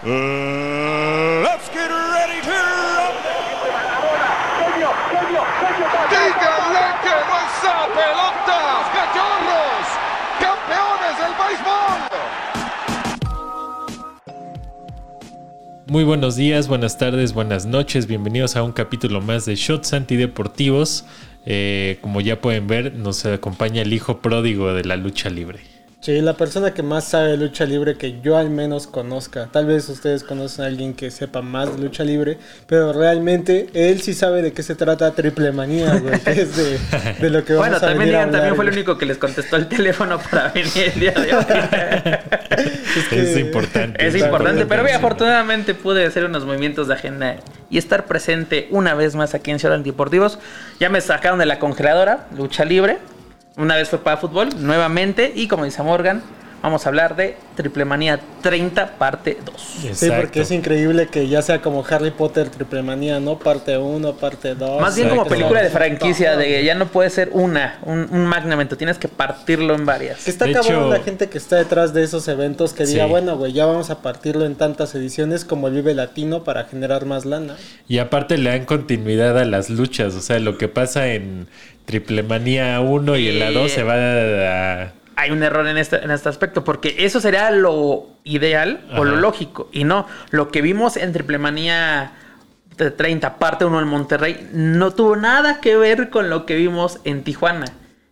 Let's get ready to rumble. ¡Díganle que no es pelotas, cachorros! ¡Campeones del béisbol! Muy buenos días, buenas tardes, buenas noches, bienvenidos a un capítulo más de Shots Antideportivos. Eh, como ya pueden ver, nos acompaña el hijo pródigo de la lucha libre. Sí, la persona que más sabe de lucha libre que yo al menos conozca. Tal vez ustedes conocen a alguien que sepa más de lucha libre, pero realmente él sí sabe de qué se trata Triple Manía, güey, que es de, de lo que vamos Bueno, a también venir a también fue el único que les contestó el teléfono para venir el día de hoy. Es importante. es importante, pero bien, afortunadamente pude hacer unos movimientos de agenda y estar presente una vez más aquí en Ciudad Antideportivos. Ya me sacaron de la congeladora, lucha libre. Una vez fue para fútbol, nuevamente. Y como dice Morgan, vamos a hablar de Triple Manía 30, parte 2. Sí, porque es increíble que ya sea como Harry Potter Triple Manía, ¿no? Parte 1, parte 2. Más bien como película de franquicia, de ya no puede ser una, un, un magnamento, tienes que partirlo en varias. Que está De cabrón hecho- la gente que está detrás de esos eventos que diga, Sí. bueno, güey, ya vamos a partirlo en tantas ediciones como el Vive Latino para generar más lana. Y aparte le dan continuidad a las luchas, o sea, lo que pasa en Triple Manía 1 y en la 2 se va a... hay un error en este, en este aspecto, porque eso sería lo ideal o lo lógico. Y no, lo que vimos en Triplemanía 30, parte 1 en Monterrey, no tuvo nada que ver con lo que vimos en Tijuana.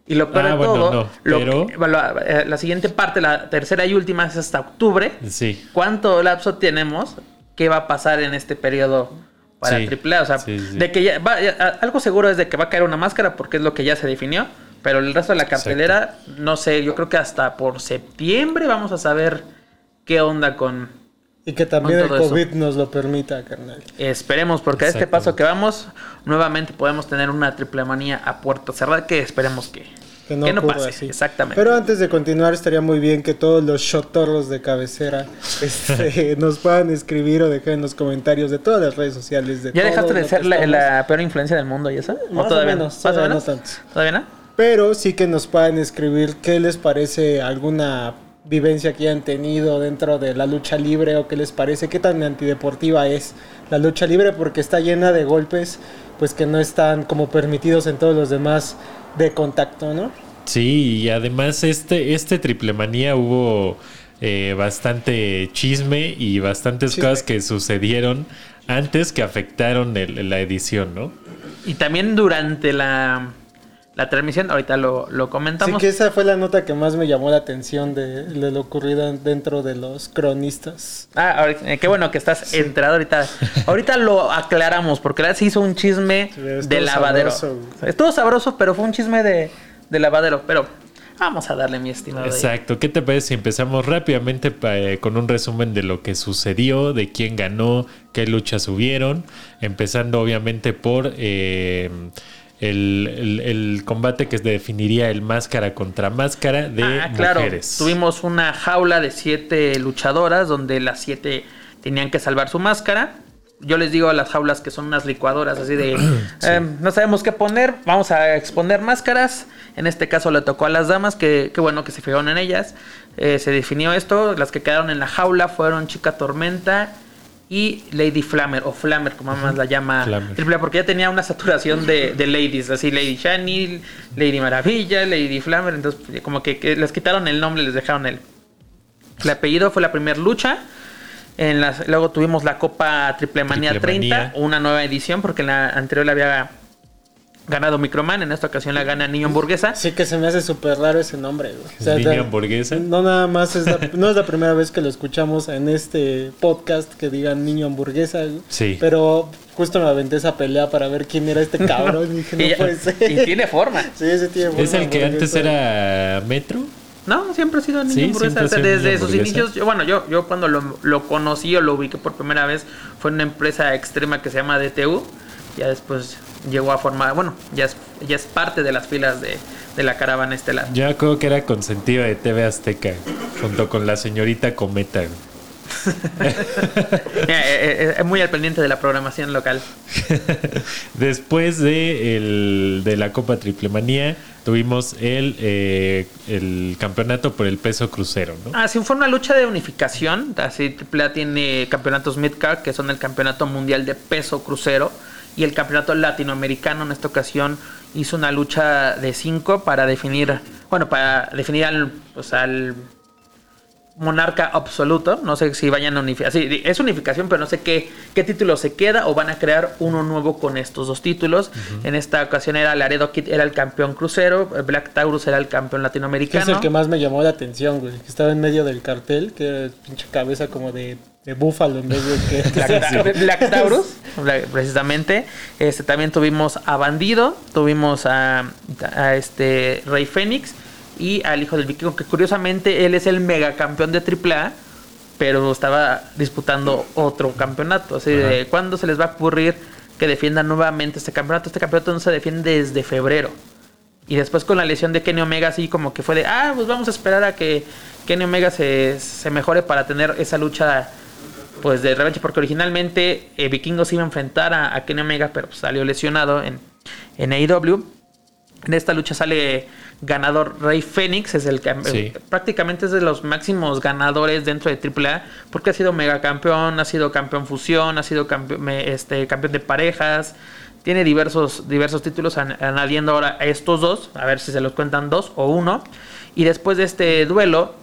Y lo peor Ah, de bueno, todo, no, lo pero- que- la, eh, la siguiente parte, la tercera y última, es hasta octubre. Sí. ¿Cuánto lapso tenemos? ¿Qué va a pasar en este periodo para Sí. AAA? O sea, Sí, sí, sí. de que ya va- ya- algo seguro es de que va a caer una máscara porque es lo que ya se definió. Pero el resto de la cartelera, no sé, yo creo que hasta por septiembre vamos a saber qué onda con... Y que también el eso. COVID nos lo permita, carnal. Esperemos, porque a este paso que vamos, nuevamente podemos tener una triple manía a puerta cerrada que esperemos que, Que no, pase. así. Exactamente. Pero antes de continuar, estaría muy bien que todos los shotorros de cabecera este, nos puedan escribir o dejar en los comentarios de todas las redes sociales. De ¿Ya dejaste de ser que la, peor influencia del mundo y? Más o menos, ¿Más o todavía menos? no tanto. ¿Todavía no? Pero sí que nos puedan escribir qué les parece alguna vivencia que hayan tenido dentro de la lucha libre o qué les parece, qué tan antideportiva es la lucha libre porque está llena de golpes pues que no están como permitidos en todos los demás de contacto, ¿no? Sí, y además este, este Triple Manía hubo eh, bastante chisme y bastantes Chisme. cosas que sucedieron antes que afectaron el- la edición, ¿no? Y también durante la, la transmisión, ahorita lo, lo comentamos. que esa fue la nota que más me llamó la atención de, de lo ocurrido dentro de los cronistas. Ah, ahorita- eh, qué bueno que estás enterado ahorita. Ahorita lo aclaramos, porque la se hizo un chisme Sí, de lavadero. sabroso. Estuvo sabroso, pero fue un chisme de, de lavadero. Pero vamos a darle, mi estimado. Exacto. ¿Qué te parece si empezamos rápidamente eh, con un resumen de lo que sucedió, de quién ganó, qué luchas hubieron? Empezando obviamente por eh, el, el- el combate que definiría el máscara contra máscara de ah, claro. mujeres. Tuvimos una jaula de siete luchadoras donde las siete tenían que salvar su máscara. Yo les digo a las jaulas que son unas licuadoras así de em, no sabemos qué poner, vamos a exponer máscaras. En este caso le tocó a las damas, que, que bueno que se fijaron en ellas. Eh, se definió esto, las que quedaron en la jaula fueron Chica Tormenta y Lady Flammer, o Flammer como más la llama Flammer. Triple A, porque ya tenía una saturación de, de ladies, así Lady Shani, Lady Maravilla, Lady Flammer, entonces pues, como que, que les quitaron el nombre, les dejaron el, el apellido, fue la primera lucha. En las, luego tuvimos la Copa Triple Manía Triple 30, Manía. una nueva edición, porque en la anterior la había ganado Microman, en esta ocasión la gana Niño Hamburguesa. Sí que se me hace súper raro ese nombre, güey. ¿Niño hamburguesa? No nada más es la, no es la primera vez que lo escuchamos en este podcast que digan niño hamburguesa, güey. Sí. Pero justo me aventé esa pelea para ver quién era este cabrón y dije, no y, puede ser. y tiene forma. Sí, ese tiene ¿Es forma el que antes era Metro? No, siempre ha sido niño Sí, hamburguesa. O sea, desde niño sus hamburguesa. inicios, yo, bueno, yo, yo cuando lo, lo conocí o lo ubiqué por primera vez fue en una empresa extrema que se llama DTU. Ya después llegó a formar, bueno, ya es, ya es parte de las filas de, de la caravana estelar. Yo creo que era consentido de TV Azteca, junto con la señorita Cometa. Eh, eh, eh, muy al pendiente de la programación local. Después de, el- de la Copa Triple Manía, tuvimos el, eh, el campeonato por el peso crucero, ¿no? Ah, sí, fue una lucha de unificación. Así, AAA tiene campeonatos Midcard, que son el campeonato mundial de peso crucero. Y el campeonato latinoamericano en esta ocasión hizo una lucha de cinco para definir, bueno, para definir al, pues, al monarca absoluto. No sé si vayan a unificar. Sí, es unificación, pero no sé qué, qué título se queda o van a crear uno nuevo con estos dos títulos. En esta ocasión era Laredo Kid, era el campeón crucero. Black Taurus era el campeón latinoamericano. es el que más me llamó la atención, güey. Que estaba en medio del cartel, que era pinche cabeza como de, de búfalo en vez de que. Black, Ta- Black Taurus, precisamente. Este también tuvimos a Bandido, tuvimos a, a este Rey Fénix y al hijo del vikingo, que curiosamente él es el megacampeón de AAA, pero estaba disputando otro campeonato. Así de cuándo se les va a ocurrir que defiendan nuevamente este campeonato. Este campeonato no se defiende desde febrero. Y después con la lesión de Kenny Omega, así como que fue de, ah, pues vamos a esperar a que Kenny Omega se, se mejore para tener esa lucha pues de revancha, porque originalmente eh, Vikingos iba a enfrentar a, a Kenny Omega, pero pues, salió lesionado en, en AEW. En esta lucha sale ganador Rey Fénix, es el que Sí. prácticamente es de los máximos ganadores dentro de AAA, porque ha sido mega campeón, ha sido campeón fusión, ha sido campeón, este, campeón de parejas, tiene diversos, diversos títulos, an- añadiendo ahora a estos dos, a ver si se los cuentan dos o uno. Y después de este duelo,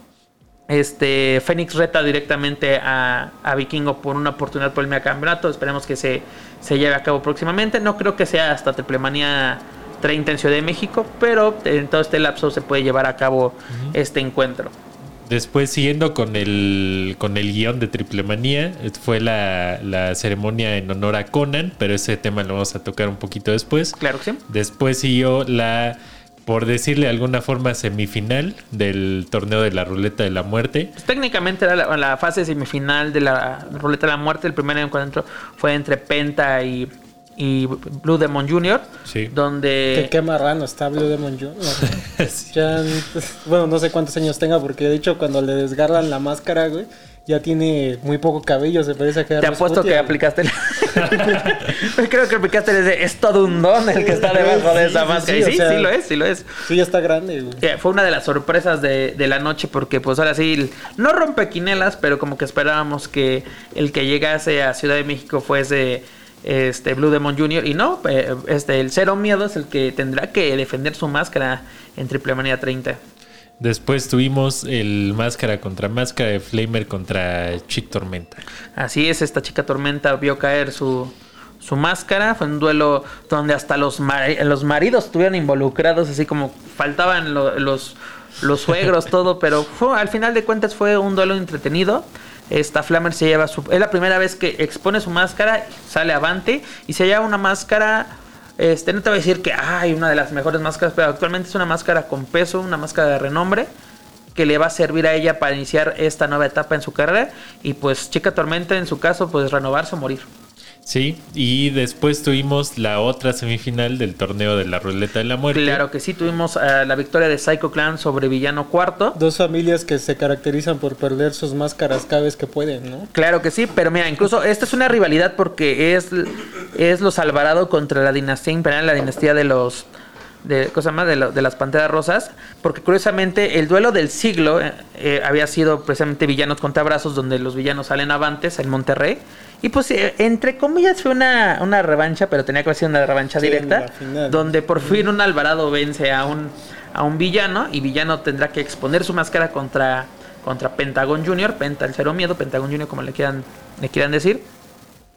este Fénix reta directamente a, a Vikingo por una oportunidad por el mega campeonato. Esperemos que se, se lleve a cabo próximamente. No creo que sea hasta Triplemanía 30 en Ciudad de México, pero en todo este lapso se puede llevar a cabo este encuentro. Después, siguiendo con el, con el guion de Triple Manía, eh, fue la, la ceremonia en honor a Conan, pero ese tema lo vamos a tocar un poquito después. Claro que sí. Después siguió la, por decirle de alguna forma, semifinal del torneo de la ruleta de la muerte. Pues, técnicamente era la, la fase semifinal de la Ruleta de la Muerte. El primer encuentro fue entre Penta y, y Blue Demon Jr., Sí. donde... Que qué marrano está Blue Demon Jr. Ya, bueno, no sé cuántos años tenga, porque de hecho cuando le desgarran la máscara, güey, ya tiene muy poco cabello, se parece a que Te apuesto que aplicaste el... Creo que aplicaste el de, es todo un don el que está debajo de Sí, esa sí, máscara. sí, Y sí, sea- sí lo es, sí lo es. Sí, ya está grande, güey. Eh, Fue una de las sorpresas de, de la noche porque pues ahora sí, no rompe quinelas, pero como que esperábamos que el que llegase a Ciudad de México fuese este Blue Demon Jr. y no, eh, este el Cero Miedo es el que tendrá que defender su máscara en Triple Manía 30. Después tuvimos el máscara contra máscara de Flamer contra Chick Tormenta. Así es, esta chica tormenta vio caer su, su máscara. Fue un duelo donde hasta los, mari- los maridos estuvieron involucrados, así como faltaban lo- los, los suegros, todo, pero fue- al final de cuentas fue un duelo entretenido. Esta Flamer se lleva su. Es la primera vez que expone su máscara, sale avante y se lleva una máscara. Este, no te voy a decir que hay una de las mejores máscaras, pero actualmente es una máscara con peso, una máscara de renombre que le va a servir a ella para iniciar esta nueva etapa en su carrera y pues Chica Tormenta en su caso pues renovarse o morir. Sí, y después tuvimos la otra semifinal del torneo de la ruleta de la muerte. Claro que sí, tuvimos eh, la victoria de Psycho Clan sobre Villano Cuarto. Dos familias que se caracterizan por perder sus máscaras cada vez que pueden, ¿no? Claro que sí, pero mira, incluso esta es una rivalidad porque es, es los Alvarado contra la dinastía imperial, la dinastía de los de cosa más de, lo- de las panteras rosas, porque curiosamente el duelo del siglo eh, eh, había sido precisamente villanos contra brazos, donde los villanos salen avantes en Monterrey. Y pues eh, entre comillas fue una, una revancha, pero tenía que haber sido una revancha Sí, directa, donde por fin un Alvarado vence a un, a un villano y villano tendrá que exponer su máscara contra, contra Pentagon Jr., Penta el cero miedo, Pentagon Jr. como le quieran, le quieran decir.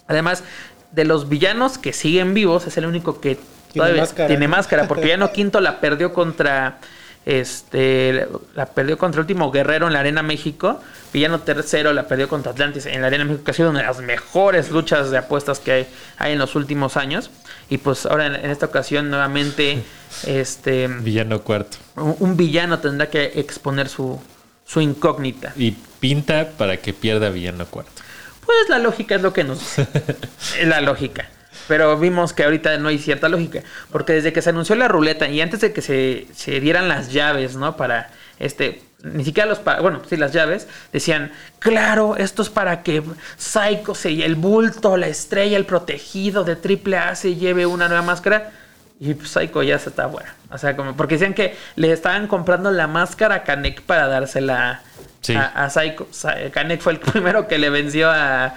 Además, de los villanos que siguen vivos, es el único que Tiene todavía máscara. tiene máscara, porque Villano Quinto la perdió contra este la perdió contra el último guerrero en la Arena México. Villano Tercero la perdió contra Atlantis en la Arena México, que ha sido una de las mejores luchas de apuestas que hay, hay en los últimos años. Y pues ahora en, en esta ocasión nuevamente este Villano cuarto. un, un villano tendrá que exponer su, su incógnita. Y pinta para que pierda Villano cuarto. Pues la lógica es lo que nos dice. es la lógica. Pero vimos que ahorita no hay cierta lógica. Porque desde que se anunció la ruleta y antes de que se, se dieran las llaves, ¿no? Para este. Ni siquiera los. pa- Bueno, sí, las llaves. Decían, claro, esto es para que Psycho se el bulto, la estrella, el protegido de AAA se lleve una nueva máscara. Y pues Psycho ya se está bueno. O sea, como porque decían que le estaban comprando la máscara a Kanek para dársela Sí. a, a Psycho. Kanek fue el primero que le venció a,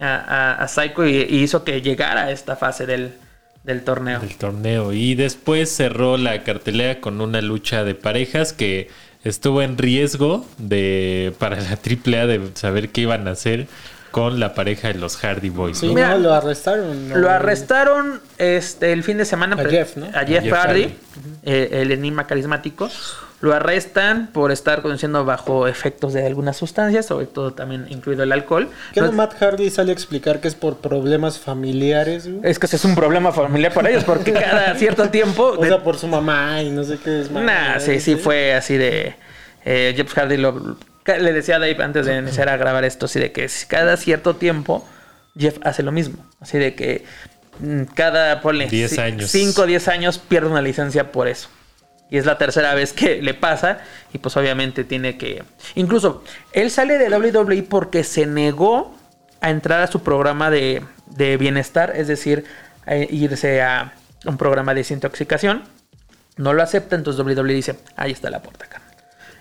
a, a- a Psycho y, y hizo que llegara a esta fase del, del torneo. del torneo. Y después cerró la cartelera con una lucha de parejas que estuvo en riesgo de para la AAA de saber qué iban a hacer con la pareja de los Hardy Boys. Sí, ¿no? Mira, lo arrestaron. ¿no? Lo arrestaron este, el fin de semana. A Jeff, ¿no? A Jeff, Jeff Hardy, Hardy. eh, el enigma carismático. Lo arrestan por estar conduciendo bajo efectos de algunas sustancias, sobre todo también incluido el alcohol. ¿Qué no No- Matt Hardy sale a explicar que es por problemas familiares, güey? es que ese es un problema familiar para ellos, porque cada cierto tiempo. O de- sea, por su mamá y no sé qué es Nah, sí, sí fue así de. eh, Jeff Hardy lo, le decía a Dave antes de iniciar a grabar esto, así de que cada cierto tiempo Jeff hace lo mismo. Así de que mm, cada, ponle, 10 años. 5 o 10 años pierde una licencia por eso. Y es la tercera vez que le pasa y pues obviamente tiene que... Incluso él sale de WWE porque se negó a entrar a su programa de, de bienestar, es decir, a irse a un programa de desintoxicación. No lo acepta, entonces WWE dice, ahí está la puerta, carnal.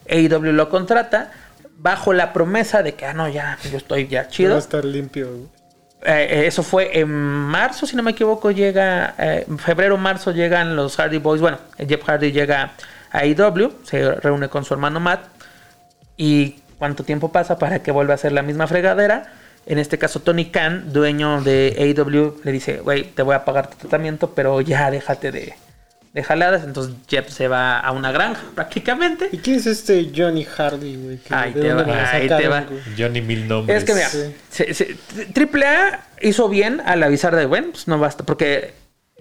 AEW lo contrata bajo la promesa de que, ah, no, ya, yo estoy ya Va a chido. estar limpio. Eh, eso fue en marzo, si no me equivoco, llega, eh, en febrero, marzo llegan los Hardy Boys. Bueno, Jeff Hardy llega a AEW, se reúne con su hermano Matt. ¿Y cuánto tiempo pasa para que vuelva a ser la misma fregadera? En este caso, Tony Khan, dueño de AEW, le dice, güey, te voy a pagar tu tratamiento, pero ya déjate de, de jaladas. Entonces Jeff se va a una granja, prácticamente. ¿Y quién es este Johnny Hardy, güey? Que- Ahí ¿de te va, ahí sacaron, te va. güey? Johnny Mil Nombres. Es que mira, Sí. se- se- Triple A hizo bien al avisar de, bueno, pues no basta, porque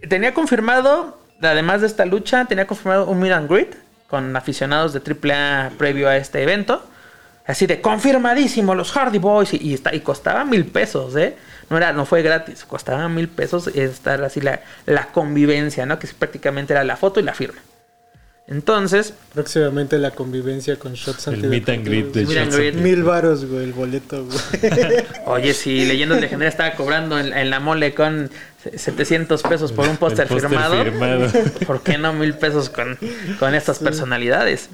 tenía confirmado, además de esta lucha, tenía confirmado un meet and greet con aficionados de Triple A previo a este evento. Así de confirmadísimo, los Hardy Boys. Y, y está, y costaba mil pesos, ¿eh? No, era, no fue gratis, costaba mil pesos estar así la, la convivencia, ¿no? Que prácticamente era la foto y la firma. Entonces, Próximamente la convivencia con shots El meet and greet de Shots. Mil varos, güey, el boleto, güey. Oye, si Leyendas Legendarias estaba cobrando en, en la mole con 700 pesos por un póster firmado, firmado. ¿por qué no mil pesos con, con estas personalidades?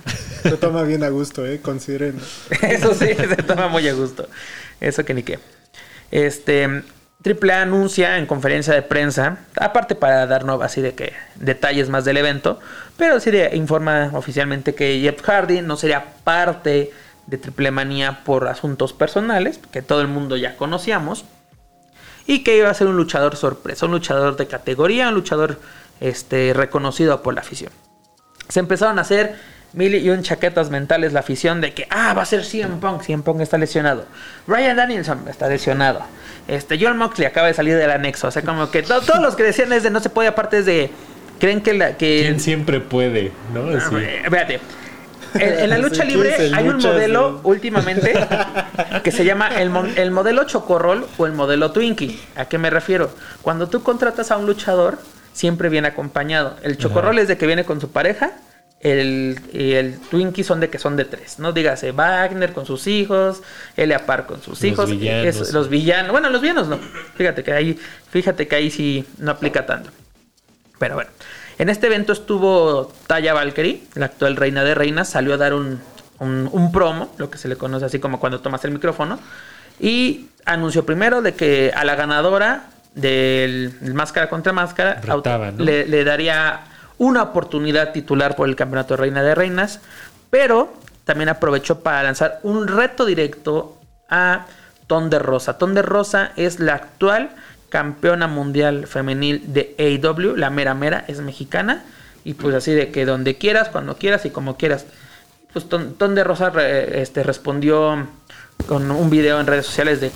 Lo toma bien a gusto, eh, consideren. Eso sí, se toma muy a gusto. Eso que ni qué. Este, AAA anuncia en conferencia de prensa, aparte para darnos así de que detalles más del evento, pero sí de, informa oficialmente que Jeff Hardy no sería parte de Triple Manía por asuntos personales, que todo el mundo ya conocíamos, y que iba a ser un luchador sorpresa, un luchador de categoría, un luchador este, reconocido por la afición. Se empezaron a hacer mil y un chaquetas mentales la afición de que, ah, va a ser CM Punk, CM Punk está lesionado. Ryan Danielson está lesionado. Este, John Moxley acaba de salir del anexo. O sea, como que to- todos los que decían es de no se puede, aparte es de, creen que la... Que, ¿Quién siempre puede? ¿no? Así. Espérate. En, en la lucha Sí, libre ¿quién se hay un modelo últimamente que se llama el, mo- el modelo Chocorrol o el modelo Twinkie. ¿A qué me refiero? Cuando tú contratas a un luchador, siempre viene acompañado. El Chocorrol es de que viene con su pareja. El, y el Twinkie son de que son de tres, ¿no? Dígase Wagner con sus hijos, Elia Park con sus Los hijos, villanos. es- los villanos, bueno, los villanos no. Fíjate que ahí, fíjate que ahí sí no aplica tanto. Pero bueno, en este evento estuvo Taya Valkyrie, la actual reina de reinas, salió a dar un, un- un promo, lo que se le conoce así como cuando tomas el micrófono, y anunció primero de que a la ganadora del, máscara contra máscara Retaba, auto- ¿no? le, le daría una oportunidad titular por el campeonato de reina de reinas, pero también aprovechó para lanzar un reto directo a Ton de Rosa. Ton de Rosa es la actual campeona mundial femenil de AEW, la mera mera, es mexicana. Y pues así de que donde quieras, cuando quieras y como quieras. Pues Ton, Ton de Rosa re- este, respondió con un video en redes sociales de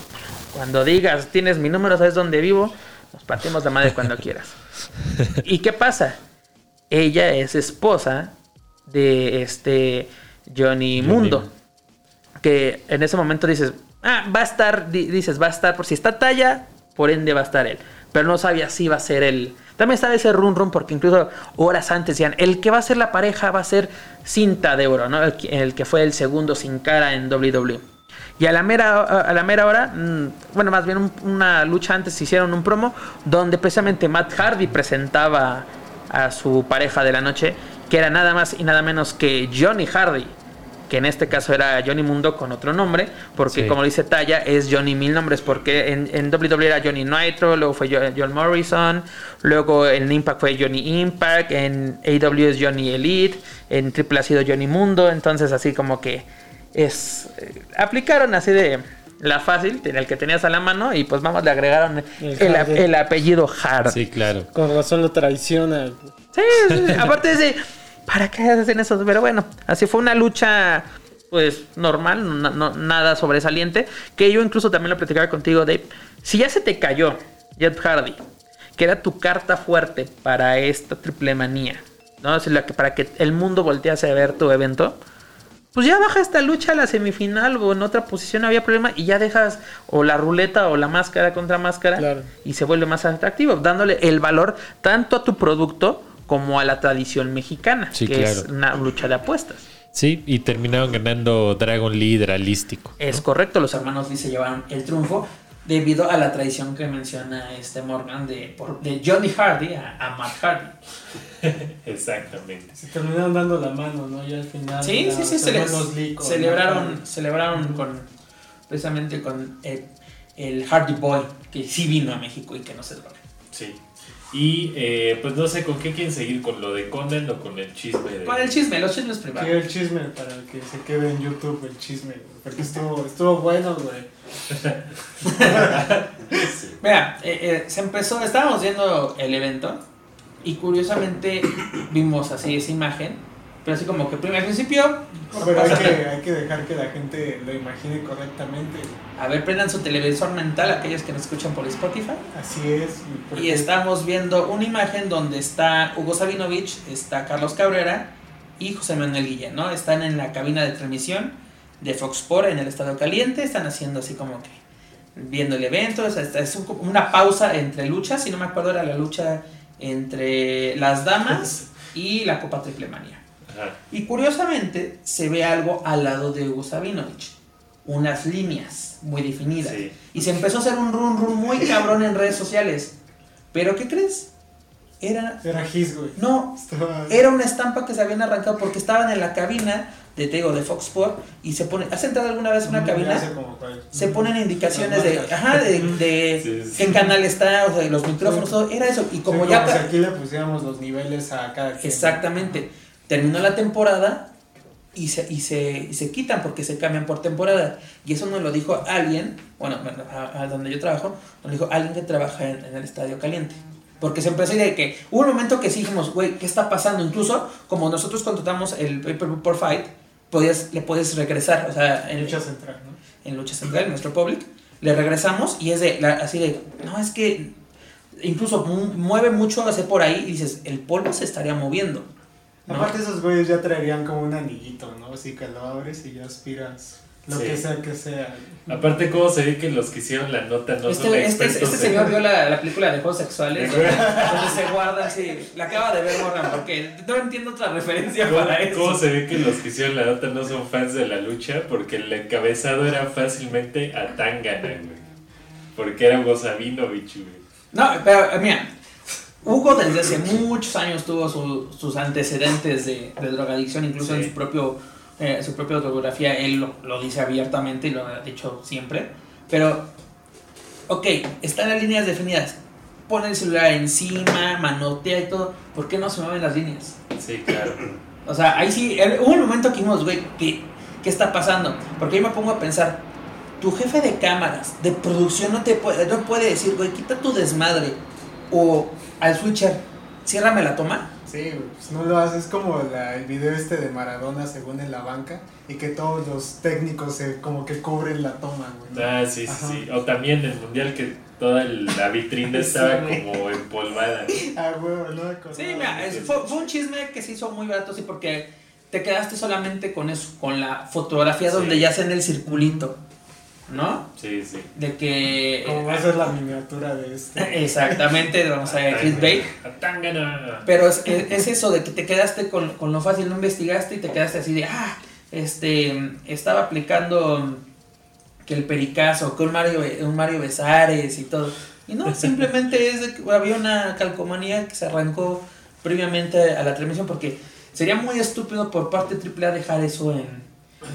cuando digas tienes mi número, sabes dónde vivo, nos partimos la madre cuando quieras. ¿Y qué pasa? Ella es esposa de este Johnny Johnny. Mundo. Que en ese momento dices, ah, va a estar, di- dices, va a estar, por si está talla, por ende va a estar él. Pero no sabía si va a ser él. También estaba ese run run porque incluso horas antes decían, el que va a ser la pareja va a ser cinta de oro, ¿no? El que, el que fue el segundo sin cara en WWE. Y a la mera, a la mera hora, mm, bueno, más bien un- una lucha antes hicieron un promo donde precisamente Matt Hardy presentaba a su pareja de la noche, que era nada más y nada menos que Johnny Hardy, que en este caso era Johnny Mundo con otro nombre, porque Sí. como dice Talla, es Johnny mil nombres, porque en, en WWE era Johnny Nitro, luego fue Jo- John Morrison, luego en Impact fue Johnny Impact, en AW es Johnny Elite, en Triple ha sido Johnny Mundo, entonces así como que es... eh, aplicaron así de la fácil, el que tenías a la mano, y pues vamos, le agregaron El el, apellido Hard. Sí, claro. Con razón lo traiciona. Sí, sí, sí. aparte de ¿para qué hacen eso? Pero bueno, así fue una lucha pues normal, no- no- nada sobresaliente, que yo incluso también lo platicaba contigo, Dave. Si ya se te cayó Jeff Hardy, que era tu carta fuerte para esta triple manía, ¿no? Sea, la que- para que el mundo voltease a ver tu evento, pues ya baja esta lucha a la semifinal o en otra posición, no había problema, y ya dejas o la ruleta o la máscara contra máscara Claro. y se vuelve más atractivo, dándole el valor tanto a tu producto como a la tradición mexicana, Sí, que es claro. una lucha de apuestas. Sí, y terminaron ganando Dragon Lee Hidralístico. Es correcto, los hermanos Lee se llevaron el triunfo debido a la tradición que menciona este Morgan de, por- de Johnny Hardy a, a Matt Hardy. Exactamente. Se terminaron dando la mano, ¿no? Ya al final. Sí, ya sí, sí, con- celebraron, celebraron con precisamente con el, el Hardy Boy, que sí vino a México y que no se droga. Sí. Y eh, pues no sé con qué quieren seguir, con lo de Conan o con el chisme de. Con el chisme, los chismes Sí, privados. el chisme para que se quede en YouTube el chisme, güey, porque estuvo, estuvo bueno, güey. Mira, eh, eh, se empezó, estábamos viendo el evento y curiosamente vimos así esa imagen, pero así como que primero al principio, no Pero hay que, nada. hay que dejar que la gente lo imagine correctamente. a ver, prendan su televisor mental aquellos que nos escuchan por Spotify. Así es. Y estamos viendo una imagen donde está Hugo Sabinovich, está Carlos Cabrera y José Manuel Guillén, ¿no? Están en la cabina de transmisión de Fox Sport en el Estado Caliente, están haciendo así como que viendo el evento, es un- una pausa entre luchas, si no me acuerdo era la lucha entre las damas y la Copa Triple Manía. Ajá. Y curiosamente se ve algo al lado de Hugo Sabinovich, unas líneas muy definidas. Sí. Y se empezó a hacer un run run muy cabrón en redes sociales. Pero ¿qué crees? Era Era His, güey. no, Estaba- era una estampa que se habían arrancado porque estaban en la cabina de te digo, de Fox Sport y se pone, ¿has entrado alguna vez en una Ya cabina? como. Se ponen indicaciones de, ajá, de, de Sí, sí. qué canal está, o sea, los micrófonos, todo, era eso. Y Sí, como ya si aquí le pusiéramos los niveles a cada quien. Exactamente. Terminó la temporada y se, y, se, y se quitan porque se cambian por temporada. Y eso nos lo dijo alguien, bueno, a, a donde yo trabajo, nos lo dijo alguien que trabaja en, en el Estadio Caliente. Porque se empezó a decir de que hubo un momento que sí dijimos, güey, ¿qué está pasando? Incluso como nosotros contratamos el pay-per-view por fight, podías, le puedes regresar, o sea, en, Lucha central, ¿no? en Lucha Central, en nuestro public, le regresamos y es de, la- así de, no, es que incluso mu- mueve mucho hace por ahí y dices, el polvo se estaría moviendo. ¿no? Aparte esos güeyes ya traerían como un anillito, ¿no? Así que lo abres y ya aspiras lo Sí. que sea que sea. Aparte, ¿cómo se ve que los que hicieron la nota no son Este, este, expertos este en- señor vio la, la película de juegos sexuales donde, donde se guarda así. La acaba de ver Morgan porque no entiendo otra referencia ¿Cómo, para eso. cómo se ve que los que hicieron la nota no son fans de la lucha? Porque el encabezado era fácilmente a Tangana, güey. Porque era Hugo Sabinovich, güey. No, pero eh, mira, Hugo desde hace muchos años tuvo su- sus antecedentes de, de drogadicción, incluso en su propio eh, su propia autobiografía, él lo, lo dice abiertamente y lo ha dicho siempre. Pero, ok, están las líneas definidas. Pone el celular encima, manotea y todo. ¿Por qué no se mueven las líneas? Sí, claro. O sea, ahí sí, eh, hubo un momento que dijimos, güey, ¿qué, ¿qué está pasando? Porque yo me pongo a pensar, tu jefe de cámaras, de producción, no te puede, no puede decir, güey, quita tu desmadre. O al switcher, ciérrame la toma. Sí, güey, pues no lo haces como la- el video este de Maradona según en la banca y que todos los técnicos se como que cubren la toma, güey. ¿no? Ah, sí, sí, Ajá. sí. O también el mundial que toda la vitrina Sí, estaba como empolvada. Ah, huevo, no. Sí, mira, es- fue, fue un chisme que se hizo muy barato, sí, porque te quedaste solamente con eso, con la fotografía Sí. donde ya hacen el circulito, ¿no? Sí, sí. De que... Como va a ser la miniatura de este. Exactamente, vamos a ver, clickbait. A Tangana. Pero es, es- es eso de que te quedaste con, con lo fácil, no investigaste y te quedaste así de, ah, este, estaba aplicando que el pericazo, que un Mario, un Mario Besares y todo. Y no, simplemente es de que había una calcomanía que se arrancó previamente a la transmisión porque sería muy estúpido por parte de AAA dejar eso en,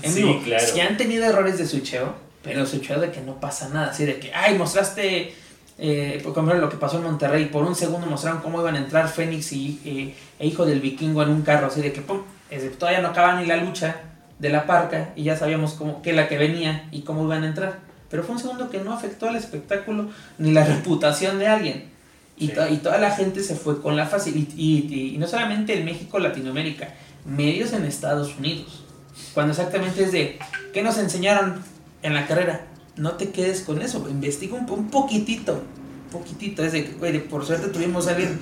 en Sí, vivo. claro. Si han tenido errores de switcheo, pero switcheo de que no pasa nada, así de que, ay, mostraste, eh, por ejemplo, lo que pasó en Monterrey, por un segundo mostraron cómo iban a entrar Fénix y eh, e Hijo del Vikingo en un carro, así de que, pum, es de- todavía no acaba ni la lucha de la parca y ya sabíamos cómo, que la que venía y cómo iban a entrar. Pero fue un segundo que no afectó al espectáculo ni la reputación de alguien. Y, Sí. to- y toda la gente se fue con la fácil. Y, y- y no solamente en México, Latinoamérica, medios en Estados Unidos. Cuando exactamente es de, ¿qué nos enseñaron en la carrera? No te quedes con eso, investiga un, un poquitito, un poquitito. Es de, güey, por suerte tuvimos a alguien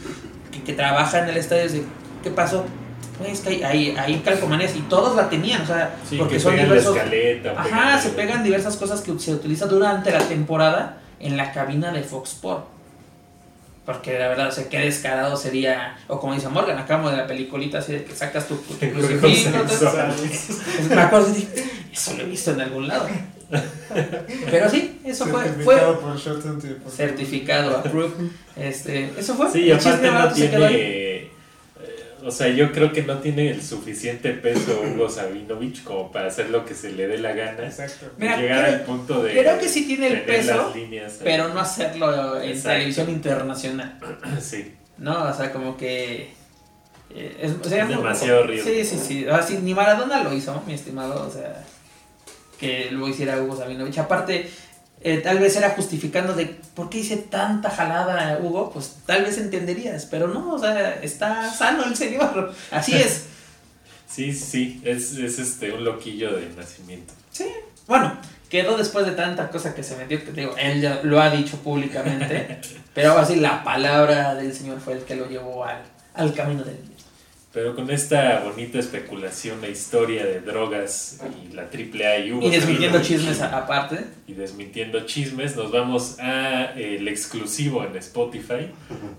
que, que trabaja en el estadio, es de, ¿qué pasó? Es que hay, hay, hay calcomanías y todos la tenían, o sea, Sí, porque que son diversos. la escaleta. Ajá, pegan- se pegan diversas cosas que se utilizan durante la temporada en la cabina de Fox Sport. Porque la verdad, o sea, qué descarado sería, o como dice Morgan, acabamos de la peliculita así de que sacas tu, tu crucifijo, Me acuerdo y dije, eso lo he visto en algún lado. Pero sí, eso fue, fue Certificado certificado, approved. Este, eso fue. Sí, y aparte no tiene. O sea, yo creo que no tiene el suficiente peso Hugo Sabinovich como para hacer lo que se le dé la gana. Exacto. Mira, llegar creo- al punto de. creo que sí tiene el peso, las líneas. Pero no hacerlo en Exacto. televisión internacional. Sí. No, o sea, como que. eh, es, demasiado riesgo. Sí, sí, sí. Así, ni Maradona lo hizo, mi estimado. O sea, que lo hiciera Hugo Sabinovich. Aparte, eh, tal vez era justificando de por qué hice tanta jalada, Hugo. Pues tal vez entenderías, pero no, o sea, está sano el señor. Así es. Sí, sí, es, es este un loquillo de nacimiento. Sí. Bueno, quedó después de tanta cosa que se metió, que te digo, él ya lo ha dicho públicamente. pero ahora sí, la palabra del señor fue el que lo llevó al, al camino del bien. Pero con esta bonita especulación e historia de drogas y la AAA y Hugo Y desmintiendo chismes a- aparte. y desmintiendo chismes, nos vamos a eh, el exclusivo en Spotify,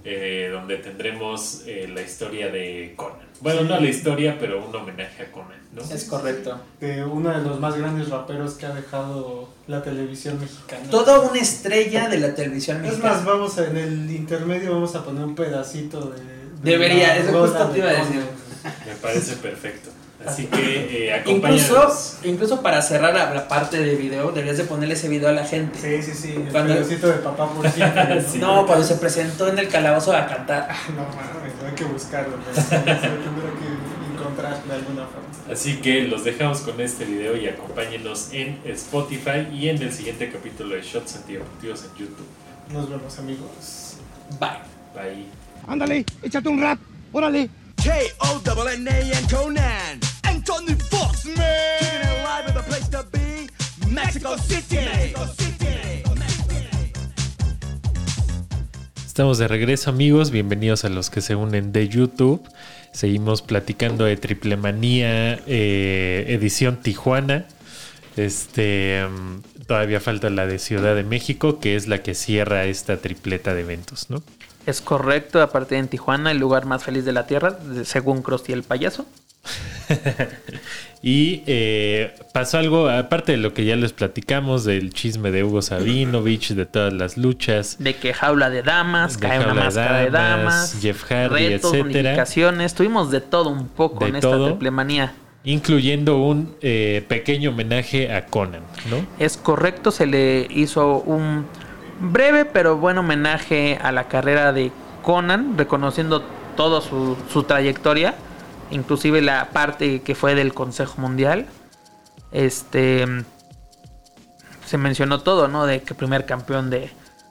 eh, donde tendremos eh, la historia de Conan. Bueno, Sí. no la historia, pero un homenaje a Conan, ¿no? Es correcto. De uno de los más grandes raperos que ha dejado la televisión mexicana. Toda una estrella de la televisión Es mexicana. más, vamos a- en el intermedio vamos a poner un pedacito de. De Debería, eso justo te iba a de decir. Me parece perfecto. Así que eh, Incluso, acompáñanos. incluso para cerrar la, la parte de video, deberías de ponerle ese video a la gente. Sí, sí, sí. El Cuando- pedacito de papá por siempre. ¿no? Sí. No, cuando se presentó en el calabozo a cantar. No mames, hay que buscarlo. tendré que encontrar de alguna forma. Así que los dejamos con este video y acompáñenos en Spotify y en el siguiente capítulo de Shots Antideportivos en YouTube. Nos vemos, amigos. Bye. Bye. Ándale, échate un rap, órale. K-O-N-N-A Conan. Anthony Fox, man. Kicking it live at the place to be. Mexico City. Mexico City. Estamos de regreso amigos, bienvenidos a los que se unen de YouTube. Seguimos platicando de Triple Manía eh, edición Tijuana. Este mm, todavía falta la de Ciudad de México, que es la que cierra esta tripleta de eventos, ¿no? Es correcto, aparte en Tijuana, el lugar más feliz de la tierra, según Krusty el payaso. Y eh, pasó algo, aparte de lo que ya les platicamos, del chisme de Hugo Sabinovich, de todas las luchas, De que jaula de damas, De cae una de máscara de damas, Jeff Hardy, retos, etcétera. Tuvimos de todo un poco De en esta todo. triple manía. incluyendo un eh, pequeño homenaje a Conan, ¿no? Es correcto, se le hizo un breve pero buen homenaje a la carrera de Conan, reconociendo toda su, su trayectoria, inclusive la parte que fue del Consejo Mundial. Este se mencionó todo, ¿no? De que primer campeón de,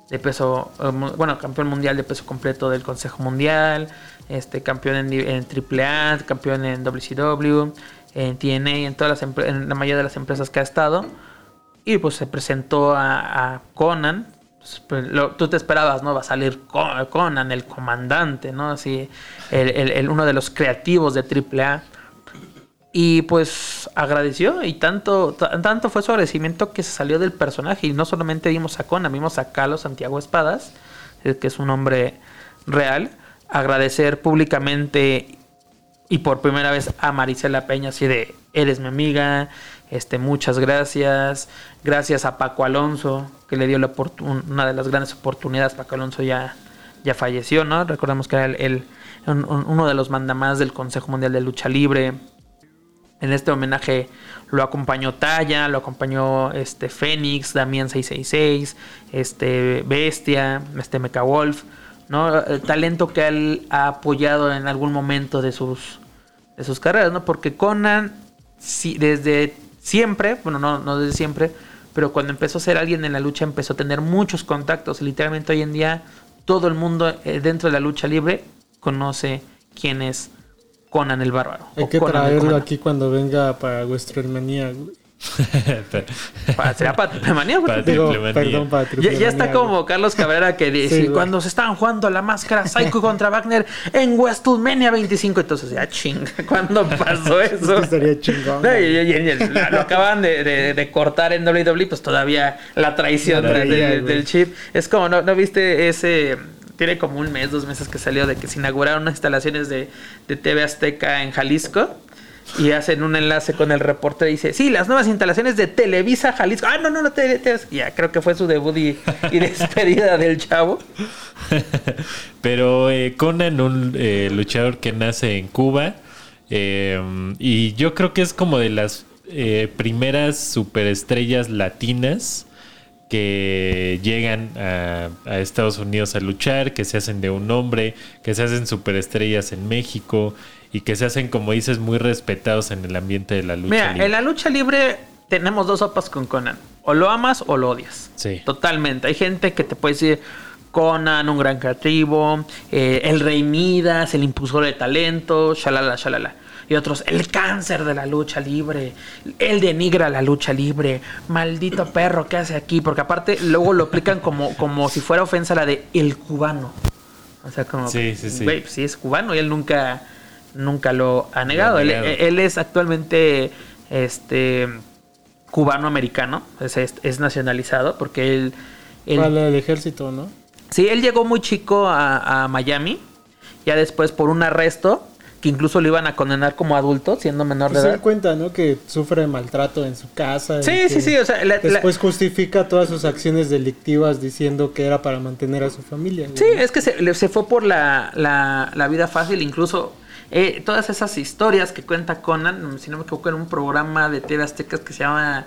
de peso, eh, bueno, campeón mundial de peso completo del Consejo Mundial, este campeón en, en AAA, campeón en WCW, en TNA, en todas las en la mayoría de las empresas que ha estado. Y pues se presentó a Conan. Pues, tú te esperabas, ¿no? Va a salir Co- Conan, el comandante, ¿no? Así, el, el- uno de los creativos de AAA. Y pues agradeció y tanto, ta- tanto fue su agradecimiento que se salió del personaje. Y no solamente vimos a Conan, vimos a Carlos Santiago Espadas, eh, que es un hombre real. Agradecer públicamente y por primera vez a Marisela Peña, así de, eres mi amiga, este, muchas gracias. Gracias a Paco Alonso, que le dio una de las grandes oportunidades. Paco Alonso ya, ya falleció, ¿no? Recordemos que era el, uno de los mandamás del Consejo Mundial de Lucha Libre. En este homenaje lo acompañó Taya, lo acompañó este Fénix, Damián 666, este Bestia, este Mecha Wolf, ¿no? El talento que él ha apoyado en algún momento de sus, de sus carreras, ¿no? Porque Conan, desde siempre, bueno, no, no desde siempre, pero cuando empezó a ser alguien en la lucha empezó a tener muchos contactos. Literalmente hoy en día todo el mundo eh, dentro de la lucha libre conoce quién es Conan el Bárbaro. Hay que traerlo aquí cuando venga para güey. será para Triplemanía, perdón, ya, ya, está como Carlos Cabrera que dice: Cuando se estaban jugando la máscara Psycho contra Wagner en WrestleMania 25. Entonces, ya chinga, ¿cuándo pasó eso? Estaría chingón. lo acaban de, cortar en WWE, pues todavía la traición del chip. Es como, ¿no, ¿no viste ese tiene como un mes, dos meses que salió de que se inauguraron unas instalaciones de, de TV Azteca en Jalisco y hacen un enlace con el reporte y dice, sí, las nuevas instalaciones de Televisa Jalisco. Ah, no, no, no, te, ya creo que fue su debut y, despedida del chavo. Pero eh, Conan, un eh, luchador que nace en Cuba, eh, y yo creo que es como de las primeras superestrellas latinas que llegan a, a, Estados Unidos a luchar, que se hacen de un nombre, que se hacen superestrellas en México y que se hacen, como dices, muy respetados en el ambiente de la lucha Mira, en la lucha libre tenemos dos sopas con Conan. O lo amas o lo odias. Sí. Totalmente. Hay gente que te puede decir Conan, un gran creativo, eh, el rey Midas, el impulsor de talento, shalala, shalala. Y otros, el cáncer de la lucha libre, él denigra la lucha libre, maldito perro, ¿qué hace aquí? Porque aparte luego lo aplican como, como si fuera ofensa la de el cubano. O sea, como, sí, sí, sí. Güey, pues sí es cubano y él nunca nunca lo ha negado. Él, es actualmente este cubano-americano, es, nacionalizado porque él... él el ejército, ¿no? Sí, él llegó muy chico a, Miami, ya después por un arresto, que incluso lo iban a condenar como adulto, siendo menor de edad. Se da cuenta, ¿no? Que sufre maltrato en su casa. Sí, sí, sí. O sea, después justifica todas sus acciones delictivas diciendo que era para mantener a su familia. Sí, es que se, se fue por la, la vida fácil, incluso eh, todas esas historias que cuenta Conan, si no me equivoco, en un programa de TV Aztecas que se llama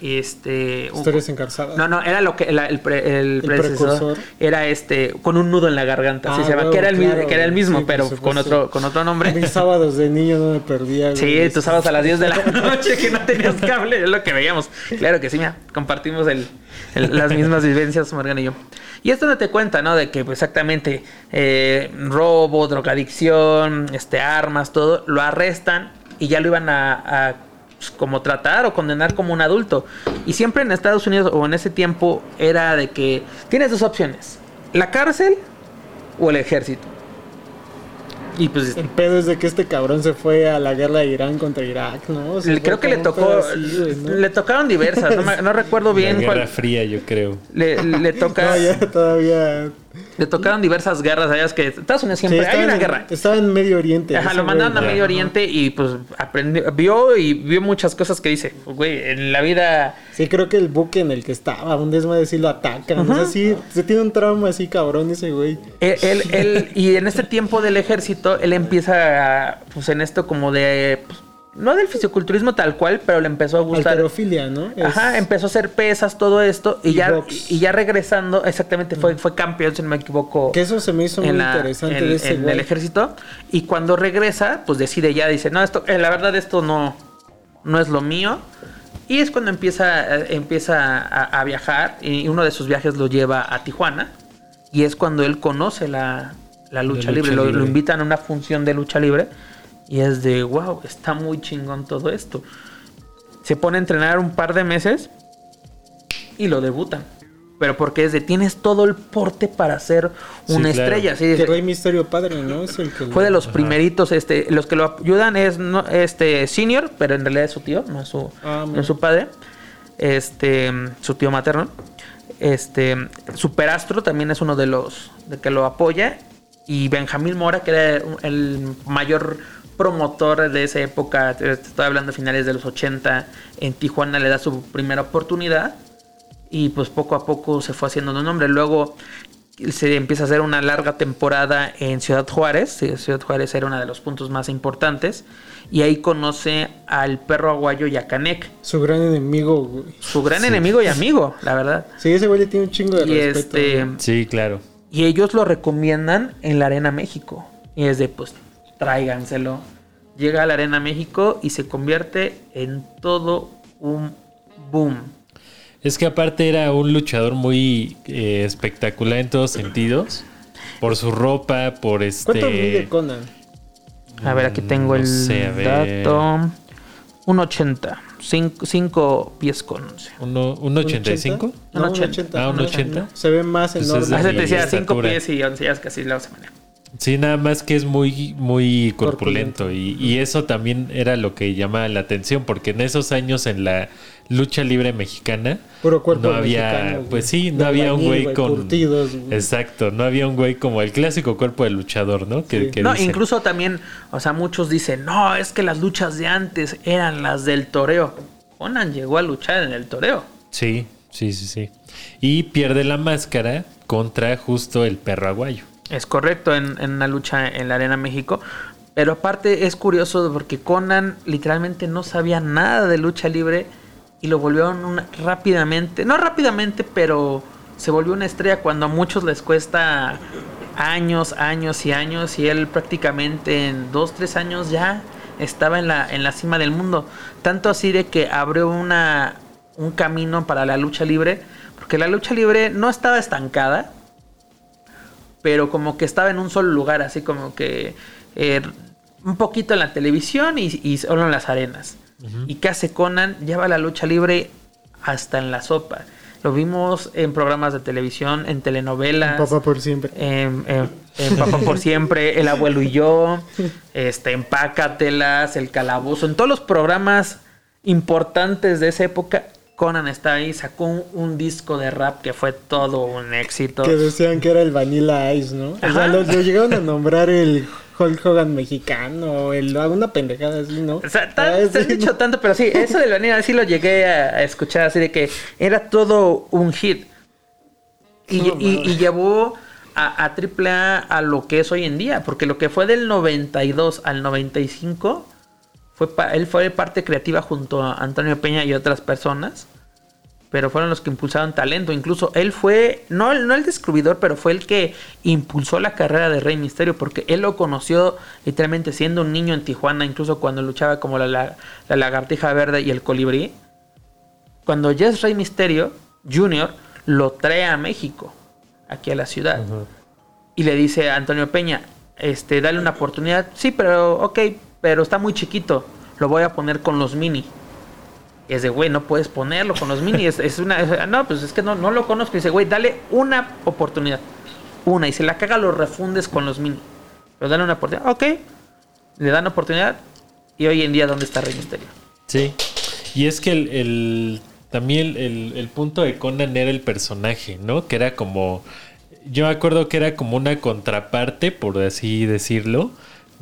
este historias encarzadas. No no era lo que el, el, predecesor era este con un nudo en la garganta así ah, se llama que era el que era el mismo pero con otro con otro nombre. Mis sábados de niño no me perdía sí tus sábados a las 10 de la noche que no tenías cable es lo que veíamos. Claro que sí mira compartimos el, las mismas vivencias Morgan y yo y esto no te cuenta, ¿no? De que pues, exactamente eh, robo, drogadicción, este, armas, todo, lo arrestan y ya lo iban a, pues, como tratar o condenar como un adulto. Y siempre en Estados Unidos o en ese tiempo era de que tienes dos opciones, la cárcel o el ejército. Y pues el pedo es de que este cabrón se fue a la guerra de Irán contra Irak, ¿no? creo que le tocó, le tocaron diversas, no, recuerdo bien. La guerra fría, yo creo. Le, le toca. todavía le tocaron diversas guerras allá, es que Estados Unidos siempre hay una guerra. Estaba en Medio Oriente. Ajá, lo mandaron a Medio Oriente y pues aprendió, vio y vio muchas cosas que dice, güey, en la vida... Sí, creo que el buque en el que estaba, un desmadre sí lo atacan, o sea, sí, se tiene un trauma así cabrón ese güey. Él, él, y en este tiempo del ejército, él empieza, pues en esto como de... Pues, no del fisiculturismo tal cual, pero le empezó a gustar. Alterofilia, ¿no? Ajá, empezó a hacer pesas, todo esto, y, ya, y ya regresando, exactamente, fue, fue campeón, si no me equivoco. Que eso se me hizo muy interesante en, de ese en el ejército. Y cuando regresa, pues decide ya, dice, no, esto, eh, la verdad, esto no, no es lo mío. Y es cuando empieza, eh, empieza a, viajar, y uno de sus viajes lo lleva a Tijuana, y es cuando él conoce la, lucha, libre. Lo, lo invitan a una función de lucha libre y es de, wow, está muy chingón todo esto. Se pone a entrenar un par de meses y lo debutan. Pero porque es de, tienes todo el porte para ser una estrella. Sí, que Rey Misterio Padre, ¿no? Es el que fue de los primeritos, este, los que lo ayudan es no, este senior, pero en realidad es su tío, no es su, ah, no es su padre. Este, su tío materno. Este, Superastro también es uno de los de que lo apoya. Y Benjamín Mora, que era el mayor promotor de esa época, estoy hablando de finales de los 80, en Tijuana le da su primera oportunidad y pues poco a poco se fue haciendo un nombre. Luego se empieza a hacer una larga temporada en Ciudad Juárez. Ciudad Juárez era uno de los puntos más importantes. Y ahí conoce al perro aguayo Yacanec. Su gran enemigo, güey. Su gran enemigo y amigo, la verdad. Sí, ese güey le tiene un chingo de y respeto. Este, sí, claro. Y ellos lo recomiendan en la Arena México. Y es de, pues, tráiganselo. Llega a la Arena México y se convierte en todo un boom. Es que aparte era un luchador muy eh, espectacular en todos sentidos. Por su ropa, por este... ¿Cuánto mide Conan? A ver, aquí tengo No el sé, dato. 1.80. 5 pies con 11. Uno- ¿Un 85? No, un 80. 80. Ah, un 80. Se ve más Pues enorme. es A de veces te mi decía 5 estatura. pies y 11, ya es casi la semana. Sí, nada más que es muy, muy corpulento. Corpulento. Y, y eso también era lo que llamaba la atención, porque en esos años en la lucha libre mexicana Puro cuerpo no había, mexicano, pues sí, no había un güey con... curtidos, güey. Exacto, no había un güey como el clásico cuerpo de luchador, ¿no? Que, Sí. que No, dicen. incluso también, o sea, muchos dicen, no, es que las luchas de antes eran las del toreo. Conan llegó a luchar en el toreo. Sí, sí, sí, sí. Y pierde la máscara contra justo el perro aguayo. Es correcto, en, en una lucha en la Arena México. Pero aparte es curioso porque Conan literalmente no sabía nada de lucha libre y lo volvieron rápidamente, no rápidamente, pero se volvió una estrella cuando a muchos les cuesta años, años y años y él prácticamente en dos, tres años ya estaba en la, en la cima del mundo. Tanto así de que abrió una, un camino para la lucha libre, porque la lucha libre no estaba estancada, pero como que estaba en un solo lugar, así como que eh, un poquito en la televisión y, y solo en las arenas. ¿Y qué hace Conan? Lleva la lucha libre hasta en la sopa. Lo vimos en programas de televisión, en telenovelas. Papá por siempre. En, en- en Papá por Siempre, El Abuelo y Yo, este, Empácatelas, El Calabozo, en todos los programas importantes de esa época, Conan está ahí, sacó un, un disco de rap que fue todo un éxito. Que decían que era el Vanilla Ice, ¿no? O sea, lo, lo llegaron a nombrar el Hulk Hogan mexicano, o el, alguna pendejada así, ¿no? O sea, tan- Ah, te has sí, dicho tanto, pero sí, eso de Vanilla sí lo llegué a, a escuchar así de que era todo un hit. Y llevó a, a AAA a lo que es hoy en día, porque lo que fue del 92 al 95, fue él fue parte creativa junto a Antonio Peña y otras personas, pero fueron los que impulsaron talento. Incluso él fue, no, el- no el descubridor, pero fue el que impulsó la carrera de Rey Misterio, porque él lo conoció literalmente siendo un niño en Tijuana, incluso cuando luchaba como la, la- la lagartija verde y el colibrí. Cuando ya es Rey Misterio Jr., lo trae a México, aquí a la ciudad. Y le dice a Antonio Peña, este, dale una oportunidad. Sí, pero, ok, pero está muy chiquito. Lo voy a poner con los mini. Es de, güey, no puedes ponerlo con los mini. Es, una. no, pues es que no, no lo conozco. Y dice, güey, dale una oportunidad. Una. Y si la caga, lo refundes con los mini. Pero dale una oportunidad. Ok. Le dan oportunidad. Y hoy en día, ¿dónde está Rey Misterio? Sí. Y es que el, el- también el, el punto de Conan era el personaje, ¿no? Que era como. Yo me acuerdo que era como una contraparte, por así decirlo,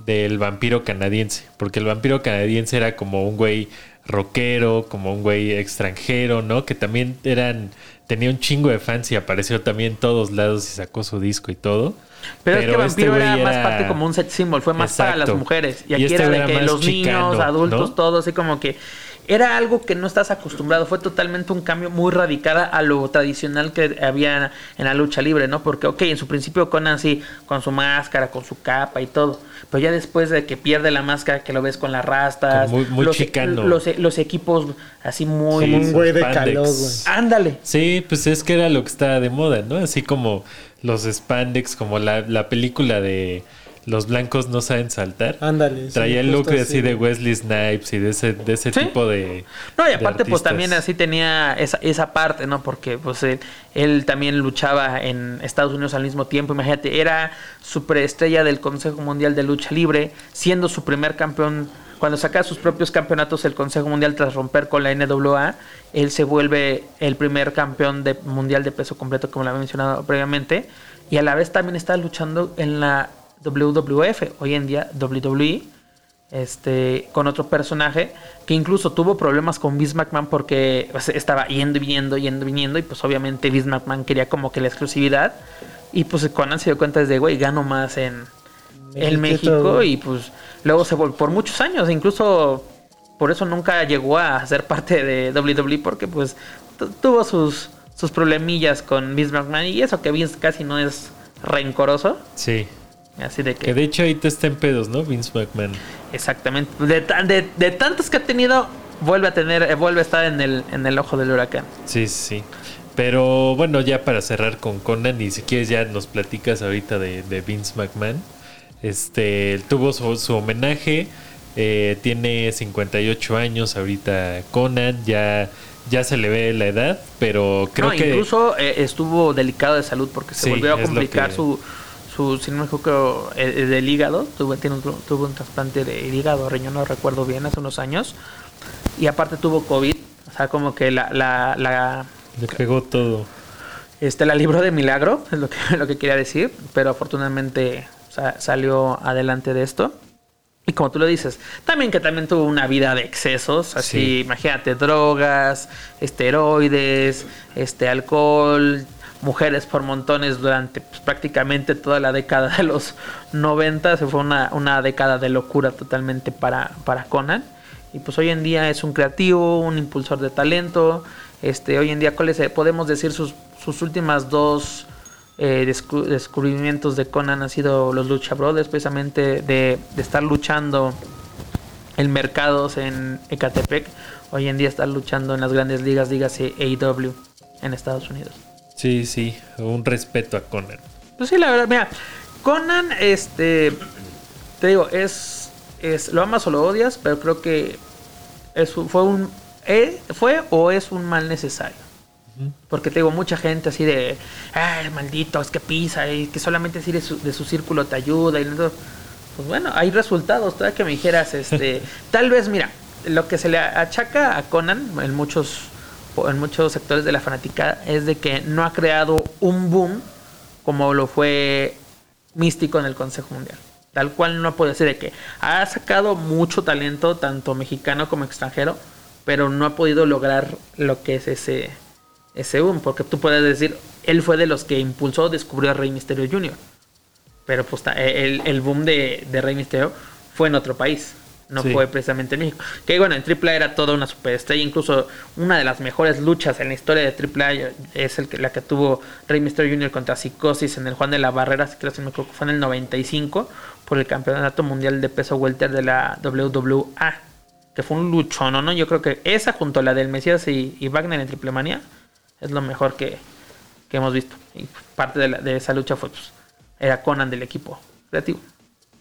del vampiro canadiense. Porque el vampiro canadiense era como un güey rockero, como un güey extranjero, ¿no? Que también eran. Tenía un chingo de fans y apareció también en todos lados y sacó su disco y todo. Pero, es que este Vampiro era más parte como un sex symbol, fue más para las mujeres. Y Y aquí este era de era que los chicano, niños, adultos, ¿no? todo así como que era algo que no estás acostumbrado. Fue totalmente un cambio muy radical a lo tradicional que había en la lucha libre, ¿no? Porque, ok, en su principio Conan sí, con su máscara, con su capa y todo. Pero ya después de que pierde la máscara, que lo ves con las rastas, Muy- muy los, chicano. los, los equipos así muy... Sí, Como un güey de calor, güey. Ándale. Sí, pues es que era lo que estaba de moda, ¿no? Así como los spandex, como la, la película de Los blancos no saben saltar. Ándale. sí, Traía el look así de Wesley Snipes y de ese, de ese Sí. tipo de. No, y aparte, pues también así tenía esa, esa parte, ¿no? Porque pues él, él también luchaba en Estados Unidos al mismo tiempo. Imagínate, era superestrella del Consejo Mundial de Lucha Libre, siendo su primer campeón. Cuando saca sus propios campeonatos el Consejo Mundial tras romper con la NWA, él se vuelve el primer campeón de, mundial de peso completo, como lo había mencionado previamente. Y a la vez también está luchando en la WWF, hoy en día WWE este, con otro personaje que incluso tuvo problemas con Vince McMahon porque pues, estaba yendo y viniendo, yendo y viniendo y pues obviamente Vince McMahon quería como que la exclusividad Y pues Conan se dio cuenta desde, güey, gano más en, en México, y pues luego se volvió por muchos años, incluso por eso nunca llegó a ser parte de WWE porque pues tu- tuvo sus, sus problemillas con Vince McMahon y eso que Vince casi no es rencoroso, Sí. Así de Que que de hecho ahorita está en pedos, ¿no? Vince McMahon. exactamente de, de, de tantos que ha tenido vuelve a tener eh, vuelve a estar en el en el ojo del huracán. Sí, sí, sí. Pero bueno, ya para cerrar con Conan, y si quieres ya nos platicas ahorita de, de Vince McMahon. Este, tuvo su, su homenaje, eh, tiene 58 años ahorita Conan, ya, ya se le ve la edad, pero creo no, que... incluso eh, estuvo delicado de salud porque se Sí, volvió a complicar que- su, su, si no me equivoco, eh, eh, del hígado. Tuvo, tiene un, tuvo un trasplante de hígado, riñón, no recuerdo bien, hace unos años. Y aparte tuvo COVID. O sea, como que la, la, la, Le pegó todo. este, la libró de milagro, es lo que, lo que quería decir. Pero afortunadamente sa- salió adelante de esto. Y como tú lo dices, también que también tuvo una vida de excesos, así, Sí. imagínate, drogas, esteroides, este alcohol, mujeres por montones durante pues, prácticamente toda la década de los 90, se fue una, una década de locura totalmente para, para Conan. Y pues hoy en día es un creativo, un impulsor de talento. Este, hoy en día, ¿cuáles podemos decir sus, sus últimas dos eh, descu- descubrimientos de Conan han sido los Lucha Brothers, precisamente de, de estar luchando en mercados en Ecatepec. Hoy en día está luchando en las grandes ligas, dígase AEW en Estados Unidos. Sí, sí, un respeto a Conan. Pues sí, la verdad, mira, Conan, este, te digo, es, es, lo amas o lo odias, pero creo que es, fue un, eh, fue o es un mal necesario. Porque te digo, mucha gente así de, ay, maldito, es que pisa, y que solamente así de su, de su círculo te ayuda. Y todo. Pues bueno, hay resultados. Todavía que me dijeras, este, tal vez, mira, lo que se le achaca a Conan en muchos, en muchos sectores de la fanática es de que no ha creado un boom como lo fue Místico en el Consejo Mundial. Tal cual no puedo decir de que ha sacado mucho talento, tanto mexicano como extranjero, pero no ha podido lograr lo que es ese, ese boom. Porque tú puedes decir, él fue de los que impulsó, descubrió a Rey Misterio Jr. Pero pues ta- el, el boom de, de Rey Misterio fue en otro país. No Sí. fue precisamente en México. Que bueno, en AAA era toda una superestrella. Incluso una de las mejores luchas en la historia de AAA es el que, la que tuvo Rey Mysterio Jr. contra Psicosis en el Juan de la Barrera. si creo que me fue en el 95 por el Campeonato Mundial de Peso Welter de la WWA. Que fue un luchón, ¿no? Yo creo que esa junto a la del Mesías y, y Wagner en Triple Manía es lo mejor que, que hemos visto. Y parte de, la- de esa lucha fue, pues, era Conan del equipo creativo.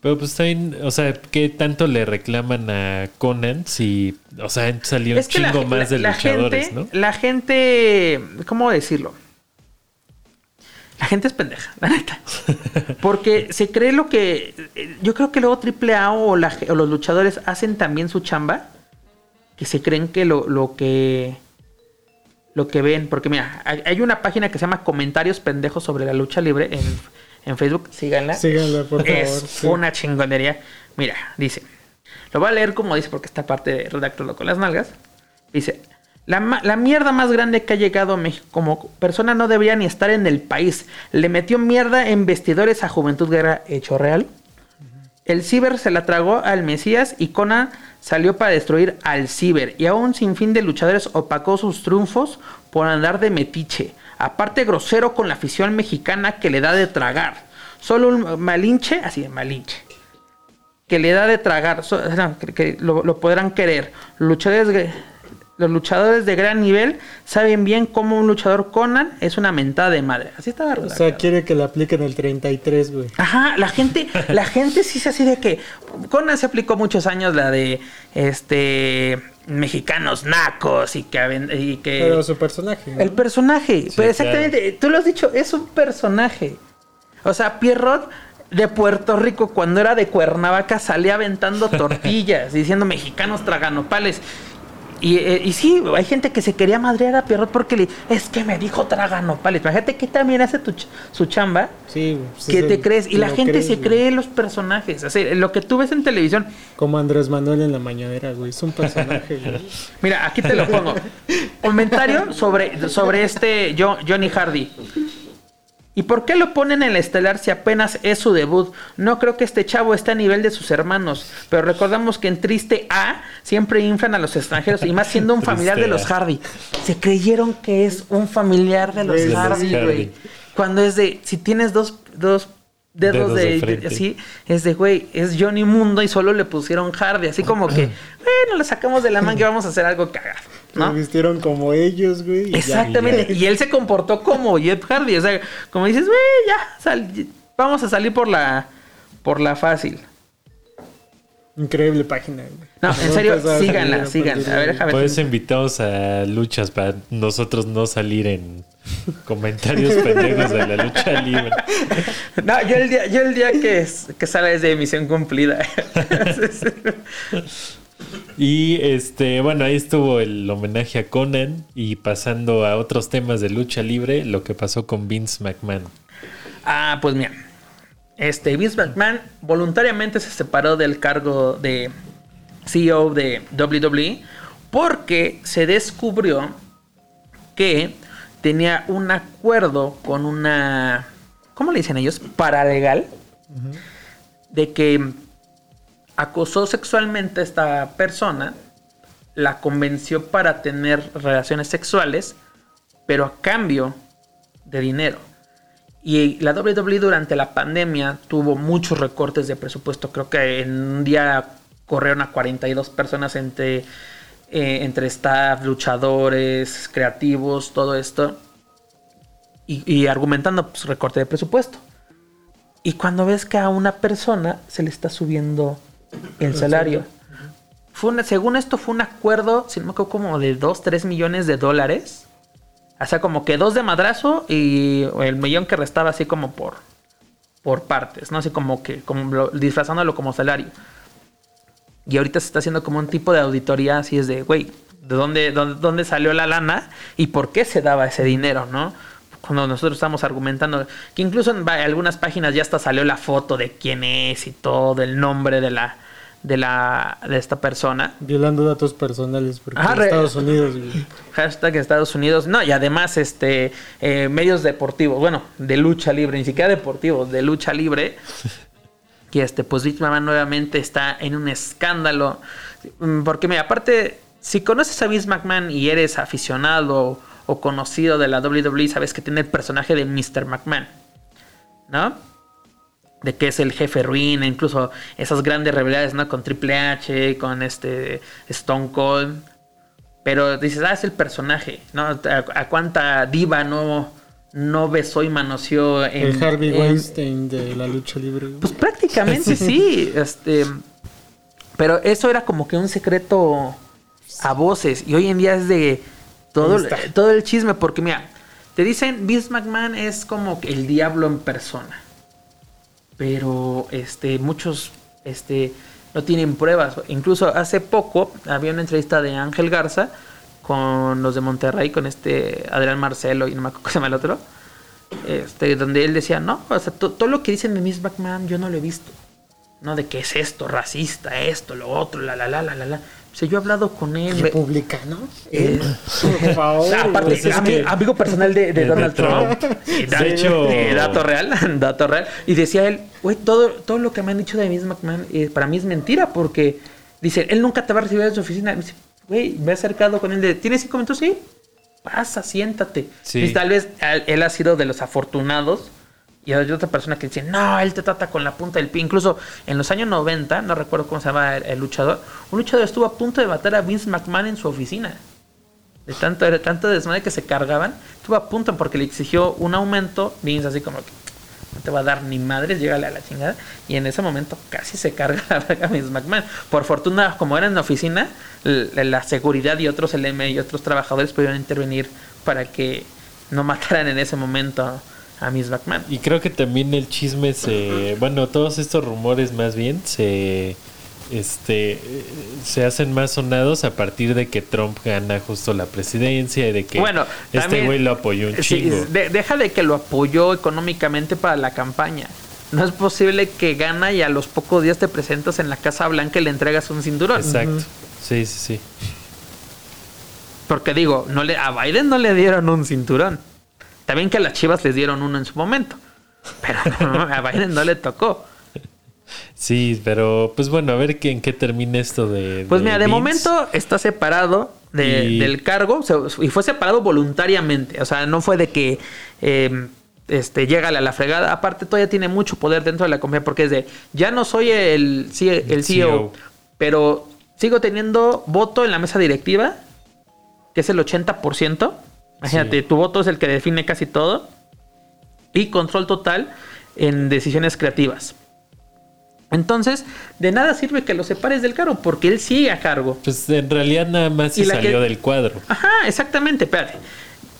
Pero pues también, o sea, ¿qué tanto le reclaman a Conan si, o sea, salido un la, chingo más de la- la luchadores, gente, ¿no? La gente, ¿cómo decirlo? La gente es pendeja, la neta. Porque se cree lo que. eh, Yo creo que luego AAA o, la, o los luchadores hacen también su chamba. Que se creen que lo, lo que. Lo que ven. Porque mira, hay, hay una página que se llama Comentarios Pendejos sobre la lucha libre en, en Facebook. Síganla. Síganla, por favor. Es sí. una chingonería. Mira, dice. Lo voy a leer como dice porque esta parte de redactarlo con las nalgas. Dice. La, la mierda más grande que ha llegado a México como persona no debería ni estar en el país. Le metió mierda en vestidores a Juventud Guerra hecho real. El Ciber se la tragó al Mesías y Conan salió para destruir al Ciber. Y a un sinfín de luchadores opacó sus triunfos por andar de metiche. Aparte grosero con la afición mexicana que le da de tragar. Solo un malinche, así de malinche, que le da de tragar, que, lo, lo podrán querer. Luchadores, los luchadores de gran nivel saben bien cómo un luchador Conan es una mentada de madre. Así estaba O redactado. sea, quiere que le apliquen el 33, güey. Ajá, la gente, la gente sí se así de que Conan se aplicó muchos años la de este mexicanos nacos y que y que Pero su personaje. ¿no? el personaje, pero exactamente, tú lo has dicho, es un personaje. O sea, Pierrot de Puerto Rico cuando era de Cuernavaca salía aventando tortillas diciendo mexicanos traganopales. Y, eh, y sí, hay gente que se quería madrear a Pierrot porque le es que me dijo traganopales. Imagínate que también hace tu ch- su chamba Sí, pues que te crees y la gente crees, se güey. cree los personajes. O sea, lo que tú ves en televisión, Como Andrés Manuel en la mañanera, güey. Es un personaje, güey. Mira, aquí te lo pongo. Comentario sobre, sobre este Jo- Johnny Hardy. ¿Y por qué lo ponen en el estelar si apenas es su debut? No creo que este chavo esté a nivel de sus hermanos, pero recordamos que en Triste A siempre inflan a los extranjeros y más siendo un familiar de los Hardy. Se creyeron que es un familiar de los Hardy, güey. Cuando es de, si tienes dos, dos dedos, de, así, es de, güey, es Johnny Mundo y solo le pusieron Hardy, así como que, bueno, le sacamos de la manga y vamos a hacer algo cagado. ¿No? vistieron como ellos, güey. Exactamente. Y, él se comportó como Jeff Hardy. O sea, como dices, güey, ya, vamos a salir por la, por la fácil. Increíble página, güey. No, en serio, síganla, síganla. A ver, déjame Puedes invitarnos a luchas para nosotros no salir en comentarios pendejos de la lucha libre. No, yo el día, yo el día que, que sale es de misión cumplida. Y este, bueno, ahí estuvo el homenaje a Conan y pasando a otros temas de lucha libre, lo que pasó con Vince McMahon. Ah, pues mira, este Vince McMahon voluntariamente se separó del cargo de CEO de WWE porque se descubrió que tenía un acuerdo con una, ¿cómo le dicen ellos? Paralegal, de que acosó sexualmente a esta persona, la convenció para tener relaciones sexuales, pero a cambio de dinero. Y la WWE durante la pandemia tuvo muchos recortes de presupuesto. Creo que en un día corrieron a 42 personas entre, eh, entre staff, luchadores, creativos, todo esto. Y, argumentando pues, recorte de presupuesto. Y cuando ves que a una persona se le está subiendo el salario. Fue según esto fue un acuerdo, si no me acuerdo, como de 2, 3 millones de dólares. O sea, como que dos de madrazo y el millón que restaba así como por, por partes, ¿no? Así como que como disfrazándolo como salario. Y ahorita se está haciendo como un tipo de auditoría así es de, güey, ¿de dónde, dónde, dónde salió la lana y por qué se daba ese dinero, no? Cuando nosotros estamos argumentando, que incluso en algunas páginas ya hasta salió la foto de quién es y todo, el nombre de la, de la de esta persona. Violando datos personales porque Estados Unidos. Hashtag Estados Unidos. No, y además este eh, medios deportivos, bueno, de lucha libre, ni siquiera deportivos, de lucha libre. que este, pues nuevamente está en un escándalo. Mm, porque mira, aparte, si conoces a Vince McMahon y eres aficionado o conocido de la WWE, sabes que tiene el personaje de Mr. McMahon. ¿No? De que es el jefe ruina, incluso esas grandes rivalidades, ¿no? Con Triple H, con este Stone Cold. Pero dices, ah, es el personaje, ¿no? ¿A, cuánta diva no, no besó y manoseó en. El Harvey Weinstein de la lucha libre. Pues prácticamente sí. Este. Pero eso era como que un secreto a voces. Y hoy en día es de todo, todo el chisme, porque mira, te dicen Vince McMahon es como el diablo en persona. Pero este, muchos este, no tienen pruebas. Incluso hace poco había una entrevista de Ángel Garza con los de Monterrey, con este Adrián Marcelo y no me acuerdo cómo se llama el otro. Este, donde él decía, no, o sea, todo lo que dicen de Vince McMahon yo no lo he visto. ¿No? De que es esto, racista, esto, lo otro, la, la, la, la, la, la. O sea, yo he hablado con él. ¿Republicano? Eh, por favor. aparte, pues amigo personal de, Donald Trump. De hecho. dato real, dato real. Y decía él, güey, todo, todo lo que me han dicho de Vince McMahon eh, para mí es mentira porque dice, él nunca te va a recibir en su oficina. Me dice, güey, me he acercado con él de, ¿tienes cinco minutos? Sí. Pasa, siéntate. Y tal vez él ha sido de los afortunados y hay otra persona que dice, no, él te trata con la punta del pie. Incluso en los años 90, no recuerdo cómo se llama el, luchador, un luchador estuvo a punto de matar a Vince McMahon en su oficina. De tanto, de tanto desmadre que se cargaban, estuvo a punto porque le exigió un aumento. Vince así como que no te va a dar ni madres, llégale a la chingada. Y en ese momento casi se carga a Vince McMahon. Por fortuna, como era en la oficina, la, seguridad y otros LM y otros trabajadores pudieron intervenir para que no mataran en ese momento a Miss Batman. Y creo que también el chisme se. Bueno, todos estos rumores más bien se. Este. Se hacen más sonados a partir de que Trump gana justo la presidencia y de que bueno, este güey lo apoyó un chingo. deja de que lo apoyó económicamente para la campaña. No es posible que gana y a los pocos días te presentas en la Casa Blanca y le entregas un cinturón. Exacto. Sí, sí, sí. Porque digo, no le, a Biden no le dieron un cinturón Está bien que a las Chivas les dieron uno en su momento, pero a Biden no le tocó. Sí, pero pues bueno, a ver en qué termina esto de. Pues mira, de momento está separado del cargo y fue separado voluntariamente. O sea, no fue de que eh, este, llega a la fregada. Aparte, todavía tiene mucho poder dentro de la compañía porque es de ya no soy el, el CEO, e pero sigo teniendo voto en la mesa directiva, que es el 80%. Imagínate, tu voto es el que define casi todo. Y control total en decisiones creativas. Entonces, de nada sirve que lo separes del cargo, porque él sigue a cargo. Pues en realidad nada más se salió del cuadro. Ajá, exactamente, espérate.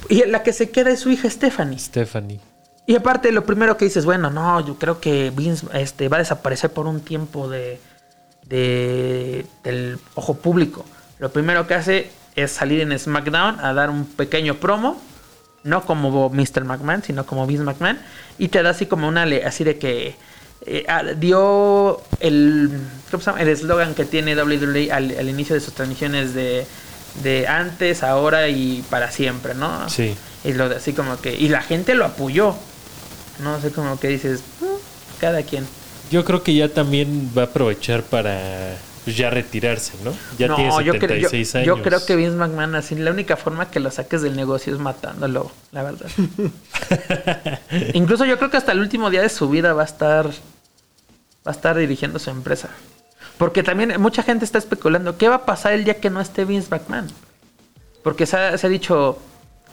Y la que se queda es su hija Stephanie. Stephanie. Y aparte, lo primero que dices, bueno, no, yo creo que Vince este, va a desaparecer por un tiempo de, de, del ojo público. Lo primero que hace es salir en SmackDown a dar un pequeño promo, no como Mr. McMahon, sino como Vince McMahon, y te da así como una, así de que eh, ah, dio el el eslogan que tiene WWE al, inicio de sus transmisiones de, de antes, ahora y para siempre, ¿no? Sí. Y lo así como que y la gente lo apoyó. No sé como que dices, mm, cada quien. Yo creo que ya también va a aprovechar para pues, ya retirarse, ¿no? Ya tiene 76 yo, años. Yo creo que Vince McMahon así la única forma que lo saques del negocio es matándolo, la verdad. Incluso yo creo que hasta el último día de su vida va a estar va a estar dirigiendo su empresa. Porque también mucha gente está especulando qué va a pasar el día que no esté Vince McMahon. Porque se ha, dicho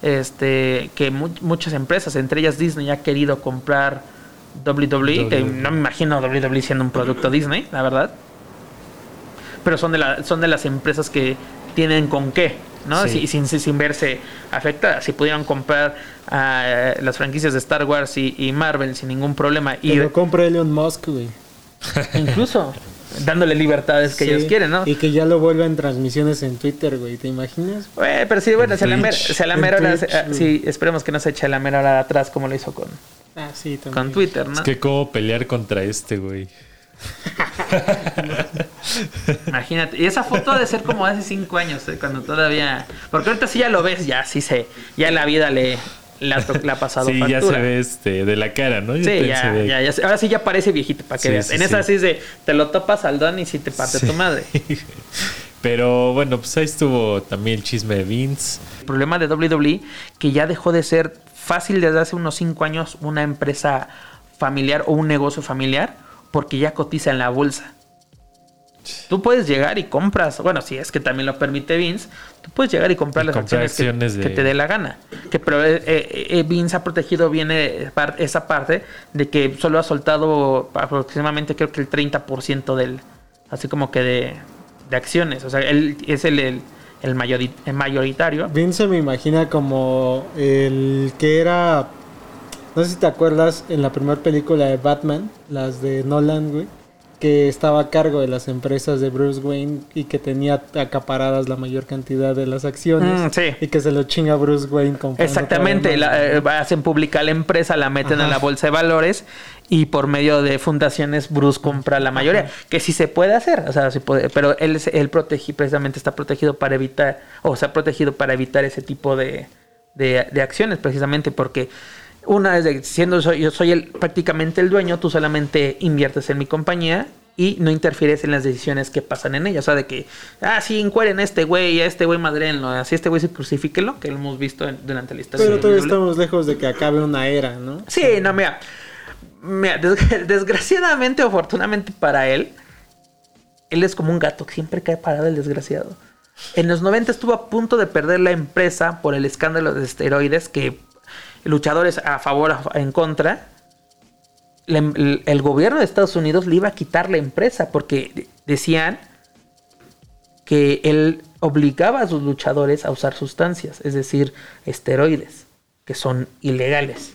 este, que muchas empresas, entre ellas Disney, ha querido comprar WWE, que no me imagino WWE siendo un producto Disney, la verdad. Pero son de, la, son de las empresas que tienen con qué, ¿no? sin, sin, verse afectadas. Si pudieran comprar ah, las franquicias de Star Wars y, Marvel sin ningún problema. y lo compra Elon Musk, güey. Incluso dándole libertades que ellos quieren, ¿no? Y que ya lo vuelvan transmisiones en Twitter, güey, ¿te imaginas? Güey, pero sí, bueno, se la, mera hora, sí, esperemos que no se eche la mera hora atrás como lo hizo con, ah, sí, con Twitter, ¿no? Es que cómo pelear contra este, güey. Imagínate, y esa foto de ser como hace cinco años, ¿eh? cuando todavía. Porque ahorita sí ya lo ves, ya sí se. Ya la vida le, la, ha pasado sí, ya se ve este, de la cara, ¿no? sí, ya, ya, ahora sí ya parece viejito para que veas. en esa sí de, te lo topas al don y sí te parte tu madre. Pero bueno, pues ahí estuvo también el chisme de Vince. El problema de WWE, que ya dejó de ser fácil desde hace unos 5 años una empresa familiar o un negocio familiar, porque ya cotiza en la bolsa. Tú puedes llegar y compras, bueno, si es que también lo permite Vince, tú puedes llegar y comprar las acciones, que, te dé la gana. Que pero eh, eh, eh, Vince ha protegido bien esa parte de que solo ha soltado aproximadamente creo que el 30% del, así como que de, acciones. O sea, él es el, el, el, mayoritario. Vince me imagina como el que era, no sé si te acuerdas, en la primera película de Batman, las de Nolan, güey que estaba a cargo de las empresas de Bruce Wayne y que tenía acaparadas la mayor cantidad de las acciones mm, y que se lo chinga Bruce Wayne exactamente eh, hacen pública la empresa la meten a la bolsa de valores y por medio de fundaciones Bruce compra la mayoría que sí se puede hacer o sea se puede pero él él protege precisamente está protegido para evitar o se ha protegido para evitar ese tipo de, de, acciones precisamente porque una es siendo yo soy el, prácticamente el dueño, tú solamente inviertes en mi compañía y no interfieres en las decisiones que pasan en ella. O sea, de que, ah, sí, encueren a este güey, a este güey madrenlo, así este güey se crucifíquelo, que lo hemos visto durante la historia. Pero todavía estamos lejos de que acabe una era, ¿no? Sí, no, mira, mira desgraciadamente o afortunadamente para él, él es como un gato que siempre cae parado el desgraciado. En los 90 estuvo a punto de perder la empresa por el escándalo de esteroides que luchadores a favor en contra, el, gobierno de Estados Unidos le iba a quitar la empresa porque decían que él obligaba a sus luchadores a usar sustancias, es decir, esteroides, que son ilegales.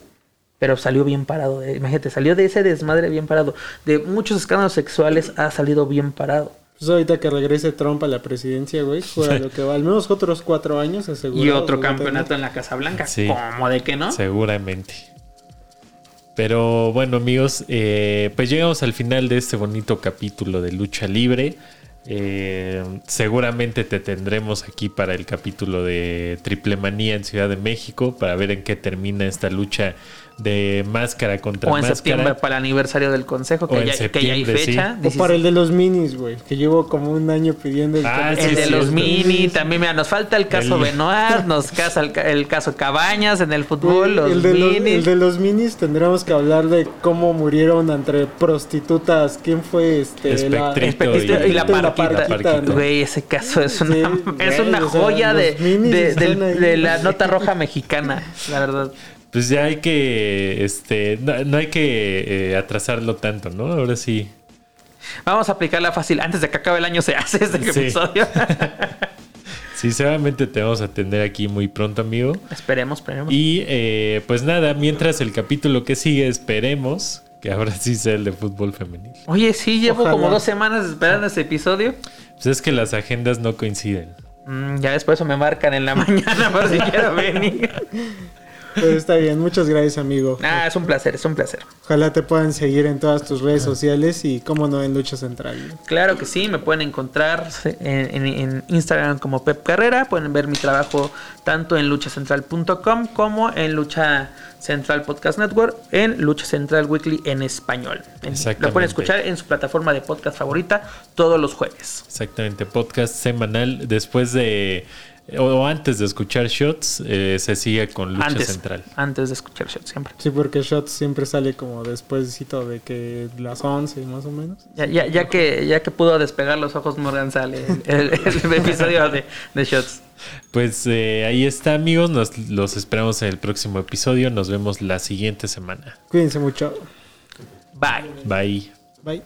Pero salió bien parado. imagínate, salió de ese desmadre bien parado. De muchos escándalos sexuales ha salido bien parado. Pues ahorita que regrese Trump a la presidencia, güey, jura lo que va. Al menos otros cuatro años asegurado. Y otro campeonato en la Casa Blanca. Sí, ¿Cómo de que no? Seguramente. Pero bueno, amigos, eh, pues llegamos al final de este bonito capítulo de lucha libre. Eh, seguramente te tendremos aquí para el capítulo de Triple Manía en Ciudad de México para ver en qué termina esta lucha de máscara contra O en máscara. septiembre para el aniversario del consejo, que, ya, que ya hay fecha. sí. O para el de los minis, güey, que llevo como un año pidiendo el Ah, El de los cierto. mini, también, mira, nos falta el caso El- Benoit, nos casa el, ca- el caso Cabañas en el fútbol, los el, de los, mini. el de los minis tendremos que hablar de cómo murieron entre prostitutas. ¿Quién fue este? Espectrito Espectrito y, la Espectrito parquita. Güey, ese caso es una, Sí, es güey, una o sea, joya de, los minis de, del- de la nota roja mexicana, la verdad. Pues ya hay que, este, no, no hay que eh, atrasarlo tanto, ¿no? Ahora sí. Vamos a aplicarla fácil. Antes de que acabe el año se hace este Sí. episodio. Sí, seguramente te vamos a tener aquí muy pronto, amigo. esperemos, esperemos. Y eh, pues nada, mientras el capítulo que sigue, esperemos que ahora sí sea el de fútbol femenil. Oye, sí, llevo Ojalá. como dos semanas esperando este episodio. Pues es que las agendas no coinciden. Mm, ya después me marcan en la mañana por si quiero venir. Pero está bien, muchas gracias, amigo. Ah, es un placer, es un placer. Ojalá te puedan seguir en todas tus redes sociales y, cómo no, en Lucha Central. Claro que sí, me pueden encontrar en, en- en Instagram como Pep Carrera. Pueden ver mi trabajo tanto en luchacentral.com como en Lucha Central Podcast Network, en Lucha Central Weekly en español. Lo pueden escuchar en su plataforma de podcast favorita todos los jueves. Exactamente, podcast semanal después de o antes de escuchar Shots, eh, se sigue con Lucha Antes, Central. antes de escuchar Shot siempre. Sí, porque Shots siempre sale como despuésito de que las 11 más o menos. Ya, ya, ya que, ya que pudo despegar los ojos Morgan sale el, el- el episodio de, de Shots. Pues eh, ahí está, amigos. Nos los esperamos en el próximo episodio. Nos vemos la siguiente semana. Cuídense mucho. Bye. Bye. Bye.